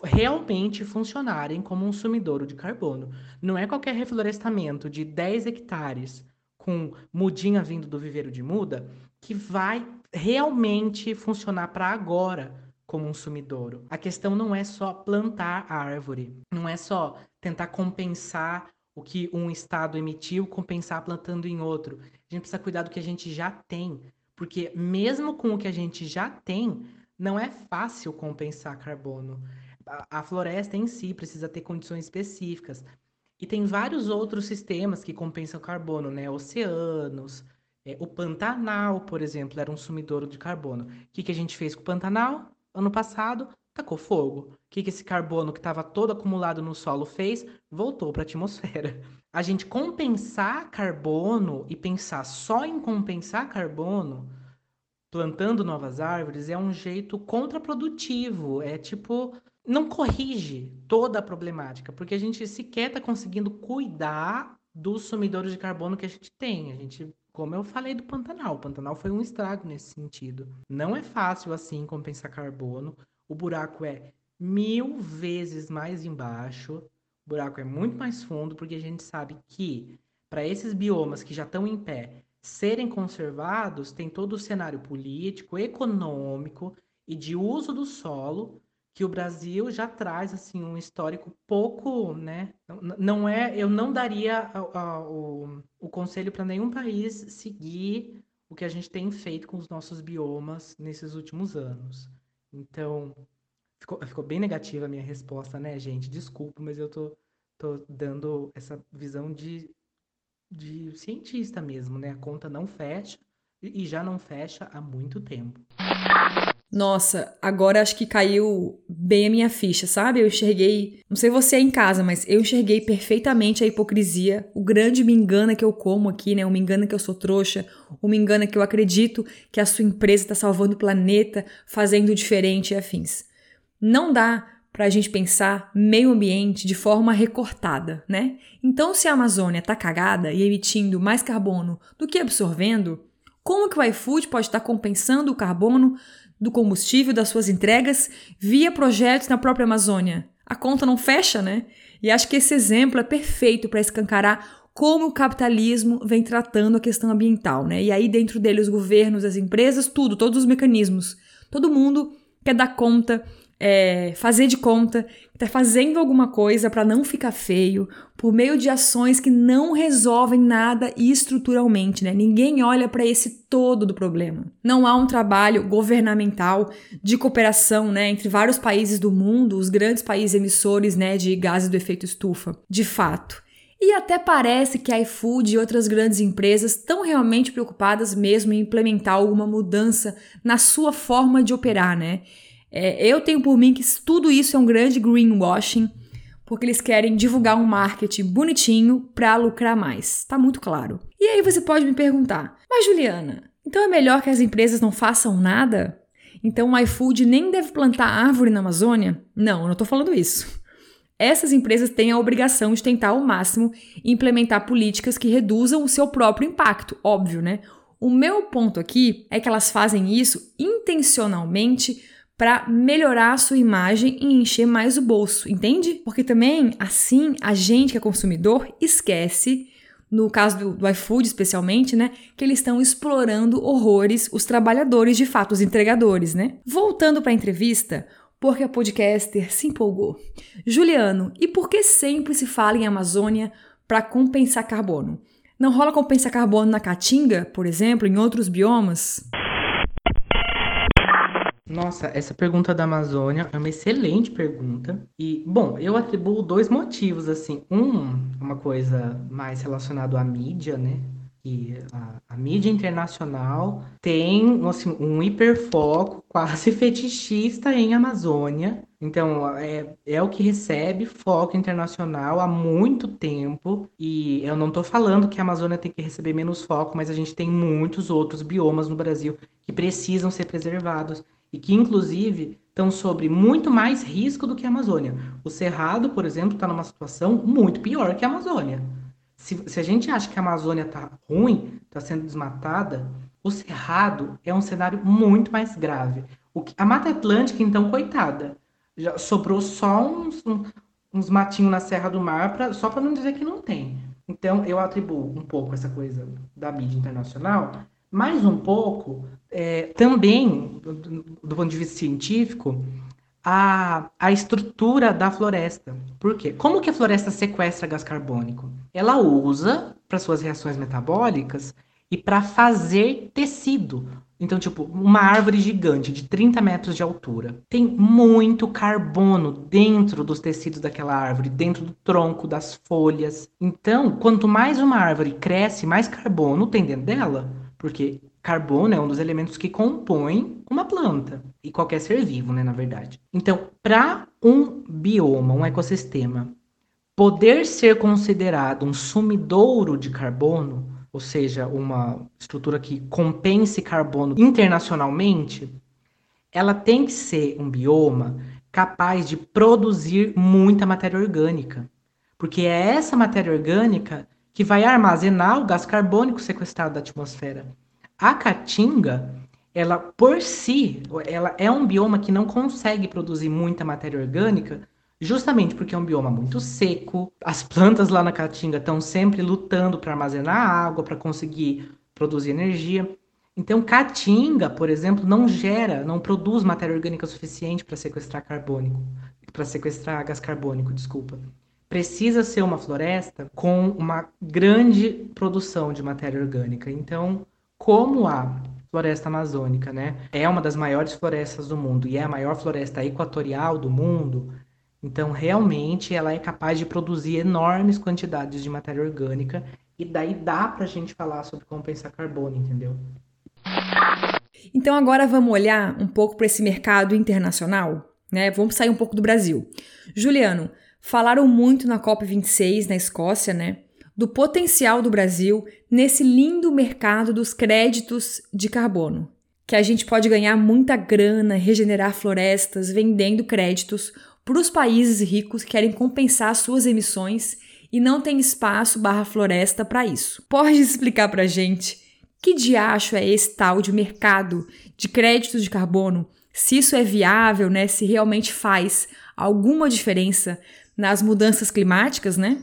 realmente funcionarem como um sumidouro de carbono. Não é qualquer reflorestamento de 10 hectares com mudinha vindo do viveiro de muda que vai realmente funcionar para agora como um sumidouro. A questão não é só plantar a árvore, não é só tentar compensar o que um estado emitiu, compensar plantando em outro. A gente precisa cuidar do que a gente já tem, porque mesmo com o que a gente já tem, não é fácil compensar carbono. A, floresta em si precisa ter condições específicas. E tem vários outros sistemas que compensam carbono, né? Oceanos, é, o Pantanal, por exemplo, era um sumidouro de carbono. O que, que a gente fez com o Pantanal? Ano passado, tacou fogo. O que, que esse carbono que estava todo acumulado no solo fez? Voltou para a atmosfera. A gente compensar carbono e pensar só em compensar carbono, plantando novas árvores, é um jeito contraprodutivo. É tipo, não corrige toda a problemática, porque a gente sequer está conseguindo cuidar dos sumidores de carbono que a gente tem. A gente como eu falei do Pantanal, o Pantanal foi um estrago nesse sentido. Não é fácil assim compensar carbono. O buraco é mil vezes mais embaixo. O buraco é muito mais fundo, porque a gente sabe que para esses biomas que já estão em pé serem conservados, tem todo o cenário político, econômico e de uso do solo que o Brasil já traz assim um histórico pouco, né? Não é, eu não daria a, a, o, o conselho para nenhum país seguir o que a gente tem feito com os nossos biomas nesses últimos anos. Então, ficou, ficou bem negativa a minha resposta, né, gente? Desculpa, mas eu tô, tô dando essa visão de, de cientista mesmo, né? A conta não fecha e já não fecha há muito tempo. Nossa, agora acho que caiu bem a minha ficha, sabe? Eu enxerguei, não sei você em casa, mas eu enxerguei perfeitamente a hipocrisia, o grande me engana que eu como aqui, né? O me engana que eu sou trouxa, o me engana que eu acredito que a sua empresa está salvando o planeta, fazendo diferente e afins. Não dá para a gente pensar meio ambiente de forma recortada, né? Então, se a Amazônia tá cagada e emitindo mais carbono do que absorvendo, como que o iFood pode estar compensando o carbono do combustível das suas entregas via projetos na própria Amazônia. A conta não fecha, né? E acho que esse exemplo é perfeito para escancarar como o capitalismo vem tratando a questão ambiental, né? E aí dentro dele os governos, as empresas, tudo, todos os mecanismos. Todo mundo quer dar conta é, fazer de conta está fazendo alguma coisa para não ficar feio, por meio de ações que não resolvem nada estruturalmente, né? Ninguém olha para esse todo do problema. Não há um trabalho governamental de cooperação, né, entre vários países do mundo, os grandes países emissores, né, de gases do efeito estufa. De fato. E até parece que a iFood e outras grandes empresas estão realmente preocupadas mesmo em implementar alguma mudança na sua forma de operar, né? É, eu tenho por mim que tudo isso é um grande greenwashing, porque eles querem divulgar um marketing bonitinho para lucrar mais. Tá muito claro. E aí você pode me perguntar, mas Juliana, então é melhor que as empresas não façam nada? Então o iFood nem deve plantar árvore na Amazônia? Não, eu não tô falando isso. Essas empresas têm a obrigação de tentar ao máximo implementar políticas que reduzam o seu próprio impacto, óbvio, né? O meu ponto aqui é que elas fazem isso intencionalmente para melhorar a sua imagem e encher mais o bolso, entende? Porque também, assim, a gente que é consumidor esquece, no caso do, do iFood especialmente, né, que eles estão explorando horrores os trabalhadores de fato, os entregadores, né? Voltando para a entrevista, porque a podcaster se empolgou. Juliano, e por que sempre se fala em Amazônia para compensar carbono? Não rola compensar carbono na Caatinga, por exemplo, em outros biomas? Nossa, essa pergunta da Amazônia é uma excelente pergunta. E, bom, eu atribuo dois motivos, assim. Um, uma coisa mais relacionada à mídia, né? que a, a, mídia internacional tem assim, um hiperfoco quase fetichista em Amazônia. Então, é, é o que recebe foco internacional há muito tempo. E eu não estou falando que a Amazônia tem que receber menos foco, mas a gente tem muitos outros biomas no Brasil que precisam ser preservados e que, inclusive, estão sob muito mais risco do que a Amazônia. O Cerrado, por exemplo, está numa situação muito pior que a Amazônia. Se, se a gente acha que a Amazônia está ruim, está sendo desmatada, o Cerrado é um cenário muito mais grave. Que, a Mata Atlântica, então, coitada, já sobrou só uns, uns matinhos na Serra do Mar, pra, só para não dizer que não tem. Então, eu atribuo um pouco essa coisa da mídia internacional mais um pouco, é, também, do, do, ponto de vista científico, a, a estrutura da floresta. Por quê? Como que a floresta sequestra gás carbônico? Ela usa para suas reações metabólicas e para fazer tecido. Então, tipo, uma árvore gigante de 30 metros de altura tem muito carbono dentro dos tecidos daquela árvore, dentro do tronco, das folhas. Então, quanto mais uma árvore cresce, mais carbono tem dentro dela porque carbono é um dos elementos que compõem uma planta e qualquer ser vivo, né, na verdade. Então, para um bioma, um ecossistema, poder ser considerado um sumidouro de carbono, ou seja, uma estrutura que compense carbono internacionalmente, ela tem que ser um bioma capaz de produzir muita matéria orgânica. Porque é essa matéria orgânica que vai armazenar o gás carbônico sequestrado da atmosfera. A caatinga, ela por si, ela é um bioma que não consegue produzir muita matéria orgânica, justamente porque é um bioma muito seco. As plantas lá na caatinga estão sempre lutando para armazenar água, para conseguir produzir energia. Então, caatinga, por exemplo, não gera, não produz matéria orgânica suficiente para sequestrar carbônico, para sequestrar gás carbônico, desculpa precisa ser uma floresta com uma grande produção de matéria orgânica. Então, como a floresta amazônica, né, é uma das maiores florestas do mundo e é a maior floresta equatorial do mundo, então realmente ela é capaz de produzir enormes quantidades de matéria orgânica e daí dá para a gente falar sobre compensar carbono, entendeu? Então agora vamos olhar um pouco para esse mercado internacional, né? Vamos sair um pouco do Brasil. Juliano, falaram muito na COP26 na Escócia, né? Do potencial do Brasil nesse lindo mercado dos créditos de carbono. Que a gente pode ganhar muita grana, regenerar florestas, vendendo créditos para os países ricos que querem compensar suas emissões e não tem espaço barra floresta para isso. Pode explicar para gente que diacho é esse tal de mercado de créditos de carbono? Se isso é viável, né? Se realmente faz alguma diferença nas mudanças climáticas, né?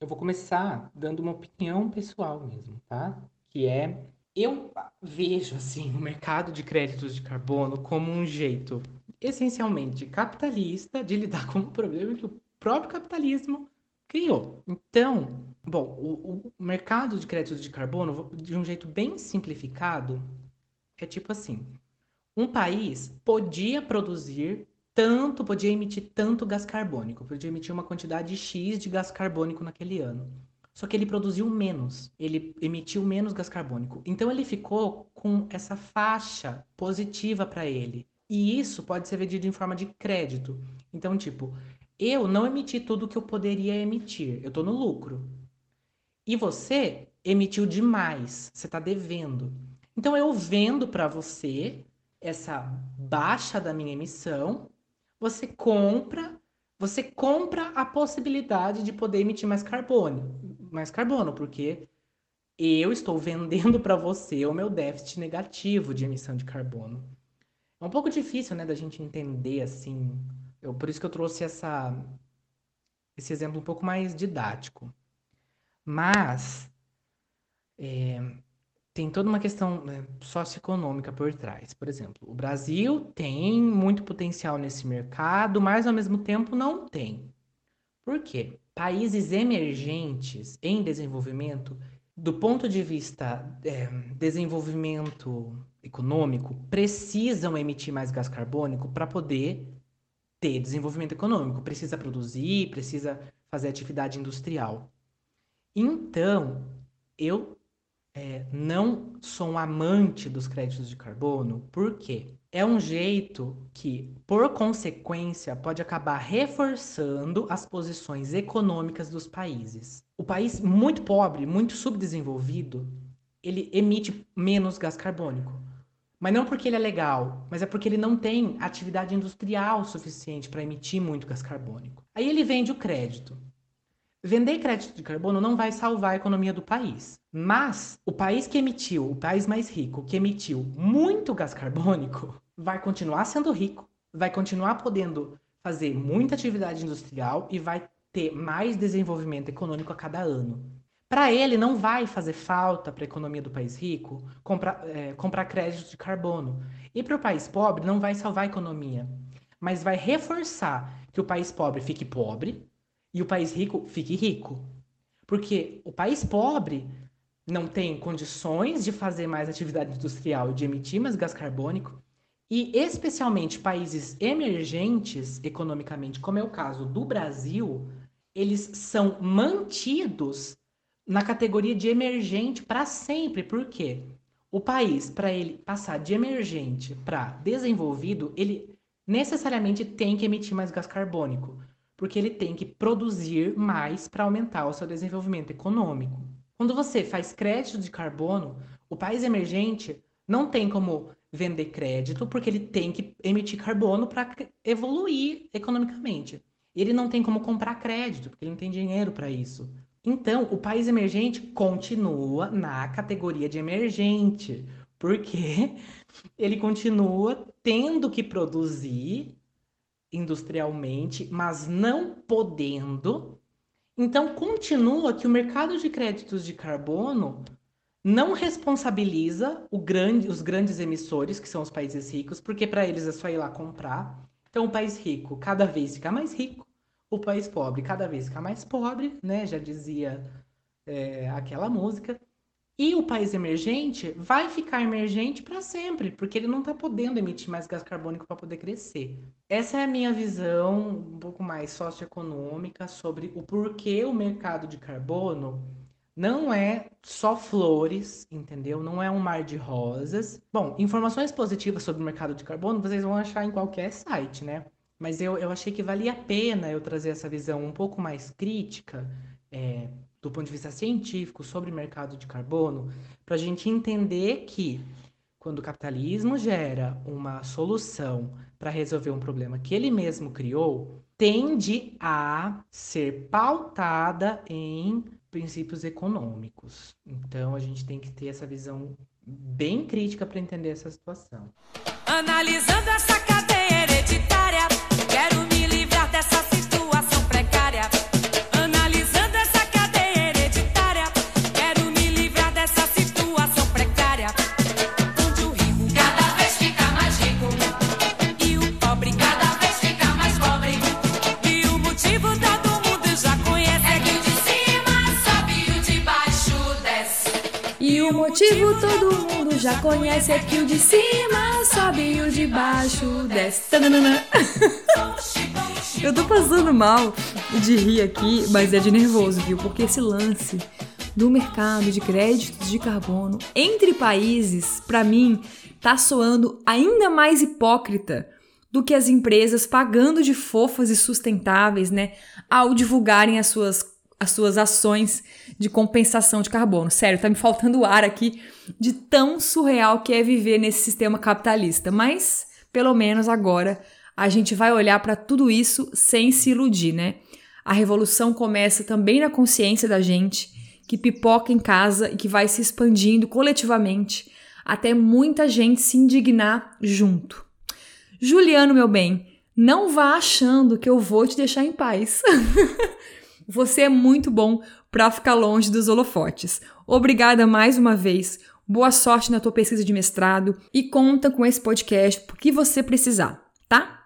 Eu vou começar dando uma opinião pessoal mesmo, tá? Que é eu vejo assim o mercado de créditos de carbono como um jeito essencialmente capitalista de lidar com um problema que o próprio capitalismo criou. Então, bom, o, o mercado de créditos de carbono, de um jeito bem simplificado, é tipo assim: um país podia produzir tanto, podia emitir tanto gás carbônico, podia emitir uma quantidade X de gás carbônico naquele ano. Só que ele produziu menos, ele emitiu menos gás carbônico. Então ele ficou com essa faixa positiva para ele. E isso pode ser vendido em forma de crédito. Então, tipo, eu não emiti tudo que eu poderia emitir. Eu estou no lucro. E você emitiu demais. Você está devendo. Então eu vendo para você essa baixa da minha emissão. Você compra, você compra a possibilidade de poder emitir mais carbono, mais carbono, porque eu estou vendendo para você o meu déficit negativo de emissão de carbono. É um pouco difícil, né, da gente entender assim eu, por isso que eu trouxe essa, esse exemplo um pouco mais didático. Mas é, tem toda uma questão né, socioeconômica por trás. Por exemplo, o Brasil tem muito potencial nesse mercado, mas ao mesmo tempo não tem. Por quê? Países emergentes em desenvolvimento, do ponto de vista é, desenvolvimento econômico, precisam emitir mais gás carbônico para poder ter desenvolvimento econômico, precisa produzir, precisa fazer atividade industrial. Então, eu é, não sou um amante dos créditos de carbono, porque é um jeito que, por consequência, pode acabar reforçando as posições econômicas dos países. O país muito pobre, muito subdesenvolvido, ele emite menos gás carbônico. Mas não porque ele é legal, mas é porque ele não tem atividade industrial suficiente para emitir muito gás carbônico. Aí ele vende o crédito. Vender crédito de carbono não vai salvar a economia do país. Mas o país que emitiu, o país mais rico, que emitiu muito gás carbônico, vai continuar sendo rico, vai continuar podendo fazer muita atividade industrial e vai ter mais desenvolvimento econômico a cada ano. Para ele, não vai fazer falta para a economia do país rico comprar, é, comprar crédito de carbono. E para o país pobre, não vai salvar a economia, mas vai reforçar que o país pobre fique pobre e o país rico fique rico. Porque o país pobre não tem condições de fazer mais atividade industrial e de emitir mais gás carbônico, e especialmente países emergentes economicamente, como é o caso do Brasil, eles são mantidos na categoria de emergente para sempre. Por quê? O país, para ele passar de emergente para desenvolvido, ele necessariamente tem que emitir mais gás carbônico, porque ele tem que produzir mais para aumentar o seu desenvolvimento econômico. Quando você faz crédito de carbono, o país emergente não tem como vender crédito, porque ele tem que emitir carbono para evoluir economicamente. Ele não tem como comprar crédito, porque ele não tem dinheiro para isso. Então, o país emergente continua na categoria de emergente, porque ele continua tendo que produzir industrialmente, mas não podendo. Então, continua que o mercado de créditos de carbono não responsabiliza grande, os grandes emissores, que são os países ricos, porque para eles é só ir lá comprar. Então, o país rico cada vez fica mais rico o país pobre cada vez fica mais pobre, né? Já dizia é, aquela música. E o país emergente vai ficar emergente para sempre, porque ele não está podendo emitir mais gás carbônico para poder crescer. Essa é a minha visão um pouco mais socioeconômica sobre o porquê o mercado de carbono não é só flores, entendeu? Não é um mar de rosas. Bom, informações positivas sobre o mercado de carbono vocês vão achar em qualquer site, né? Mas eu, eu achei que valia a pena eu trazer essa visão um pouco mais crítica, é, do ponto de vista científico, sobre o mercado de carbono, para a gente entender que quando o capitalismo gera uma solução para resolver um problema que ele mesmo criou, tende a ser pautada em princípios econômicos. Então a gente tem que ter essa visão bem crítica para entender essa situação. Analisando essa cadeia todo mundo já conhece é que o de cima sobe e o de baixo desce. Eu tô passando mal de rir aqui, mas é de nervoso, viu? Porque esse lance do mercado de créditos de carbono entre países, para mim, tá soando ainda mais hipócrita do que as empresas pagando de fofas e sustentáveis, né, ao divulgarem as suas, as suas ações de compensação de carbono. Sério, tá me faltando ar aqui de tão surreal que é viver nesse sistema capitalista. Mas, pelo menos agora, a gente vai olhar para tudo isso sem se iludir, né? A revolução começa também na consciência da gente, que pipoca em casa e que vai se expandindo coletivamente até muita gente se indignar junto. Juliano, meu bem, não vá achando que eu vou te deixar em paz. Você é muito bom para ficar longe dos holofotes. Obrigada mais uma vez. Boa sorte na tua pesquisa de mestrado e conta com esse podcast porque você precisar, tá?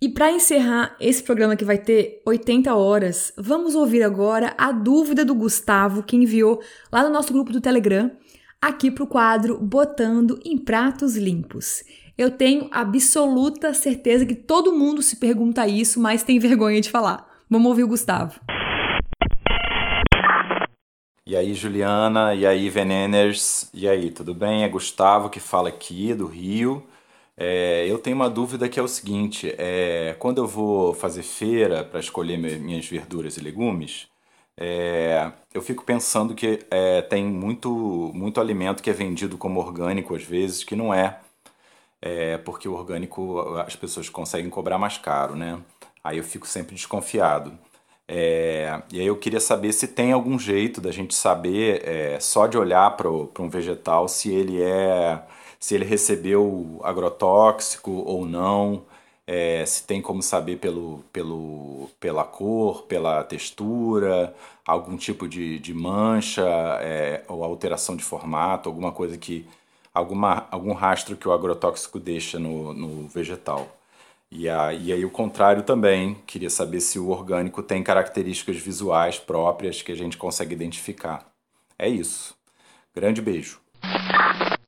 E para encerrar esse programa que vai ter 80 horas, vamos ouvir agora a dúvida do Gustavo que enviou lá no nosso grupo do Telegram, aqui para o quadro Botando em Pratos Limpos. Eu tenho absoluta certeza que todo mundo se pergunta isso, mas tem vergonha de falar. Vamos ouvir o Gustavo. E aí, Juliana, e aí, Veneners, e aí, tudo bem? É Gustavo que fala aqui do Rio. É, eu tenho uma dúvida que é o seguinte: é, quando eu vou fazer feira para escolher minhas verduras e legumes, é, eu fico pensando que é, tem muito, muito alimento que é vendido como orgânico às vezes, que não é, é, porque o orgânico as pessoas conseguem cobrar mais caro, né? Aí eu fico sempre desconfiado. É, e aí eu queria saber se tem algum jeito da gente saber, é, só de olhar para um vegetal, se ele é se ele recebeu agrotóxico ou não, é, se tem como saber pelo, pelo, pela cor, pela textura, algum tipo de, de mancha é, ou alteração de formato, alguma coisa que. Alguma, algum rastro que o agrotóxico deixa no, no vegetal. E, a, e aí o contrário também, queria saber se o orgânico tem características visuais próprias que a gente consegue identificar. É isso. Grande beijo.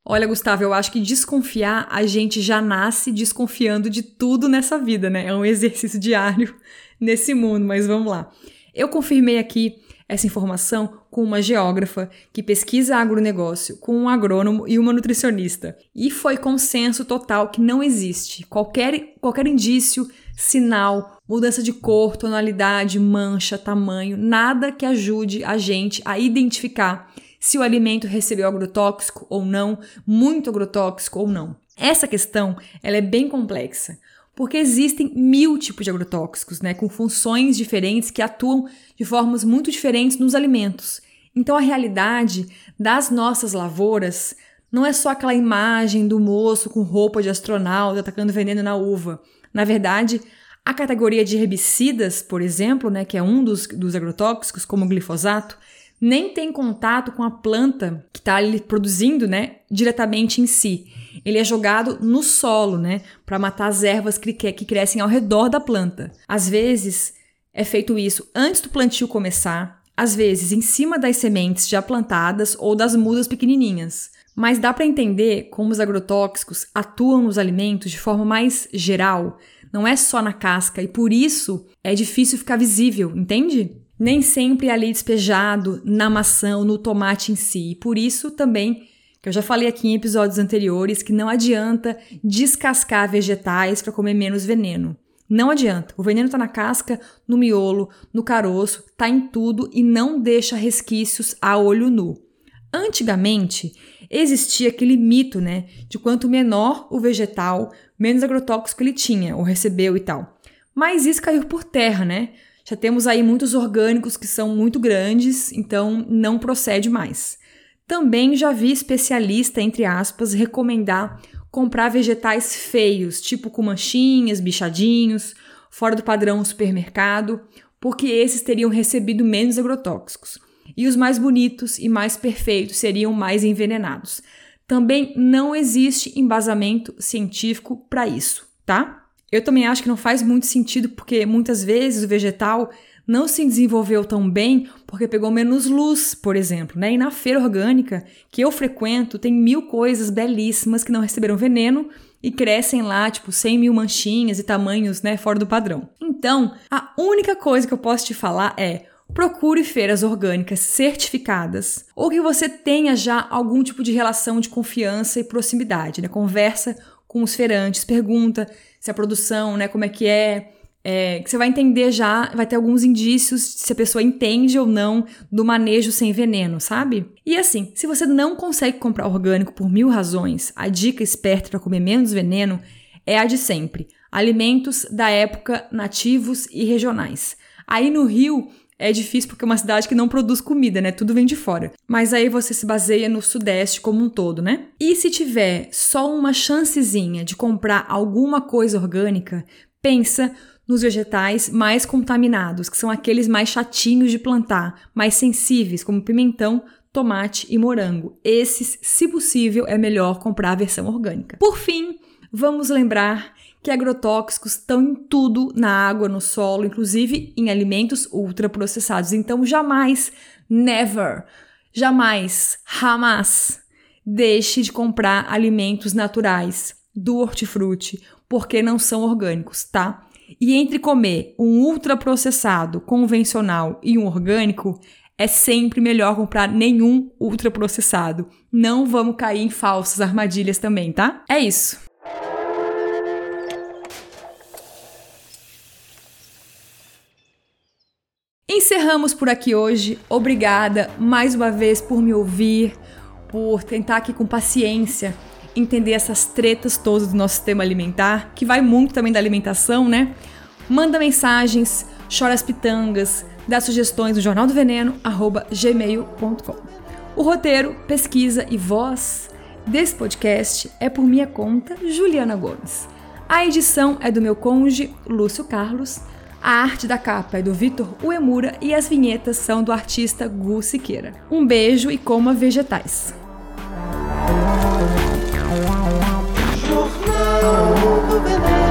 Olha, Gustavo, eu acho que desconfiar, a gente já nasce desconfiando de tudo nessa vida, né? É um exercício diário nesse mundo, mas vamos lá. Eu confirmei aqui essa informação com uma geógrafa que pesquisa agronegócio, com um agrônomo e uma nutricionista. E foi consenso total que não existe qualquer, qualquer indício, sinal, mudança de cor, tonalidade, mancha, tamanho, nada que ajude a gente a identificar se o alimento recebeu agrotóxico ou não, muito agrotóxico ou não. Essa questão ela é bem complexa, porque existem mil tipos de agrotóxicos, né, com funções diferentes que atuam de formas muito diferentes nos alimentos. Então a realidade das nossas lavouras não é só aquela imagem do moço com roupa de astronauta atacando veneno na uva. Na verdade, a categoria de herbicidas, por exemplo, né, que é um dos, dos agrotóxicos, como o glifosato, nem tem contato com a planta que está ali produzindo, né, diretamente em si. Ele é jogado no solo, né, para matar as ervas que, que crescem ao redor da planta. Às vezes é feito isso antes do plantio começar, às vezes em cima das sementes já plantadas ou das mudas pequenininhas. Mas dá para entender como os agrotóxicos atuam nos alimentos de forma mais geral, não é só na casca e por isso é difícil ficar visível, entende? nem sempre é ali despejado na maçã ou no tomate em si. E por isso também, que eu já falei aqui em episódios anteriores, que não adianta descascar vegetais para comer menos veneno. Não adianta. O veneno está na casca, no miolo, no caroço, está em tudo e não deixa resquícios a olho nu. Antigamente, existia aquele mito, né, de quanto menor o vegetal, menos agrotóxico ele tinha ou recebeu e tal. Mas isso caiu por terra, né? Já temos aí muitos orgânicos que são muito grandes, então não procede mais. Também já vi especialista, entre aspas, recomendar comprar vegetais feios, tipo com manchinhas, bichadinhos, fora do padrão supermercado, porque esses teriam recebido menos agrotóxicos. E os mais bonitos e mais perfeitos seriam mais envenenados. Também não existe embasamento científico para isso, tá? Eu também acho que não faz muito sentido porque muitas vezes o vegetal não se desenvolveu tão bem porque pegou menos luz, por exemplo, né? E na feira orgânica que eu frequento tem mil coisas belíssimas que não receberam veneno e crescem lá, tipo, 100 mil manchinhas e tamanhos, né, fora do padrão. Então, a única coisa que eu posso te falar é procure feiras orgânicas certificadas ou que você tenha já algum tipo de relação de confiança e proximidade, né? Conversa com os feirantes, pergunta se a produção, né, como é que é, é, que você vai entender já, vai ter alguns indícios se a pessoa entende ou não do manejo sem veneno, sabe? E assim, se você não consegue comprar orgânico por mil razões, a dica esperta para comer menos veneno é a de sempre: alimentos da época nativos e regionais. Aí no Rio é difícil porque é uma cidade que não produz comida, né? Tudo vem de fora. Mas aí você se baseia no Sudeste como um todo, né? E se tiver só uma chancezinha de comprar alguma coisa orgânica, pensa nos vegetais mais contaminados, que são aqueles mais chatinhos de plantar, mais sensíveis, como pimentão, tomate e morango. Esses, se possível, é melhor comprar a versão orgânica. Por fim, vamos lembrar que agrotóxicos estão em tudo, na água, no solo, inclusive em alimentos ultraprocessados. Então, jamais, never, jamais, jamais deixe de comprar alimentos naturais do hortifruti, porque não são orgânicos, tá? E entre comer um ultraprocessado convencional e um orgânico, é sempre melhor comprar nenhum ultraprocessado. Não vamos cair em falsas armadilhas também, tá? É isso. Encerramos por aqui hoje. Obrigada mais uma vez por me ouvir, por tentar aqui com paciência entender essas tretas todas do nosso sistema alimentar, que vai muito também da alimentação, né? Manda mensagens, chora as pitangas, dá sugestões no jornal do veneno, gmail.com. O roteiro, pesquisa e voz desse podcast é por minha conta, Juliana Gomes. A edição é do meu cônjuge, Lúcio Carlos. A arte da capa é do Vitor Uemura e as vinhetas são do artista Gu Siqueira. Um beijo e coma vegetais. Journal. of an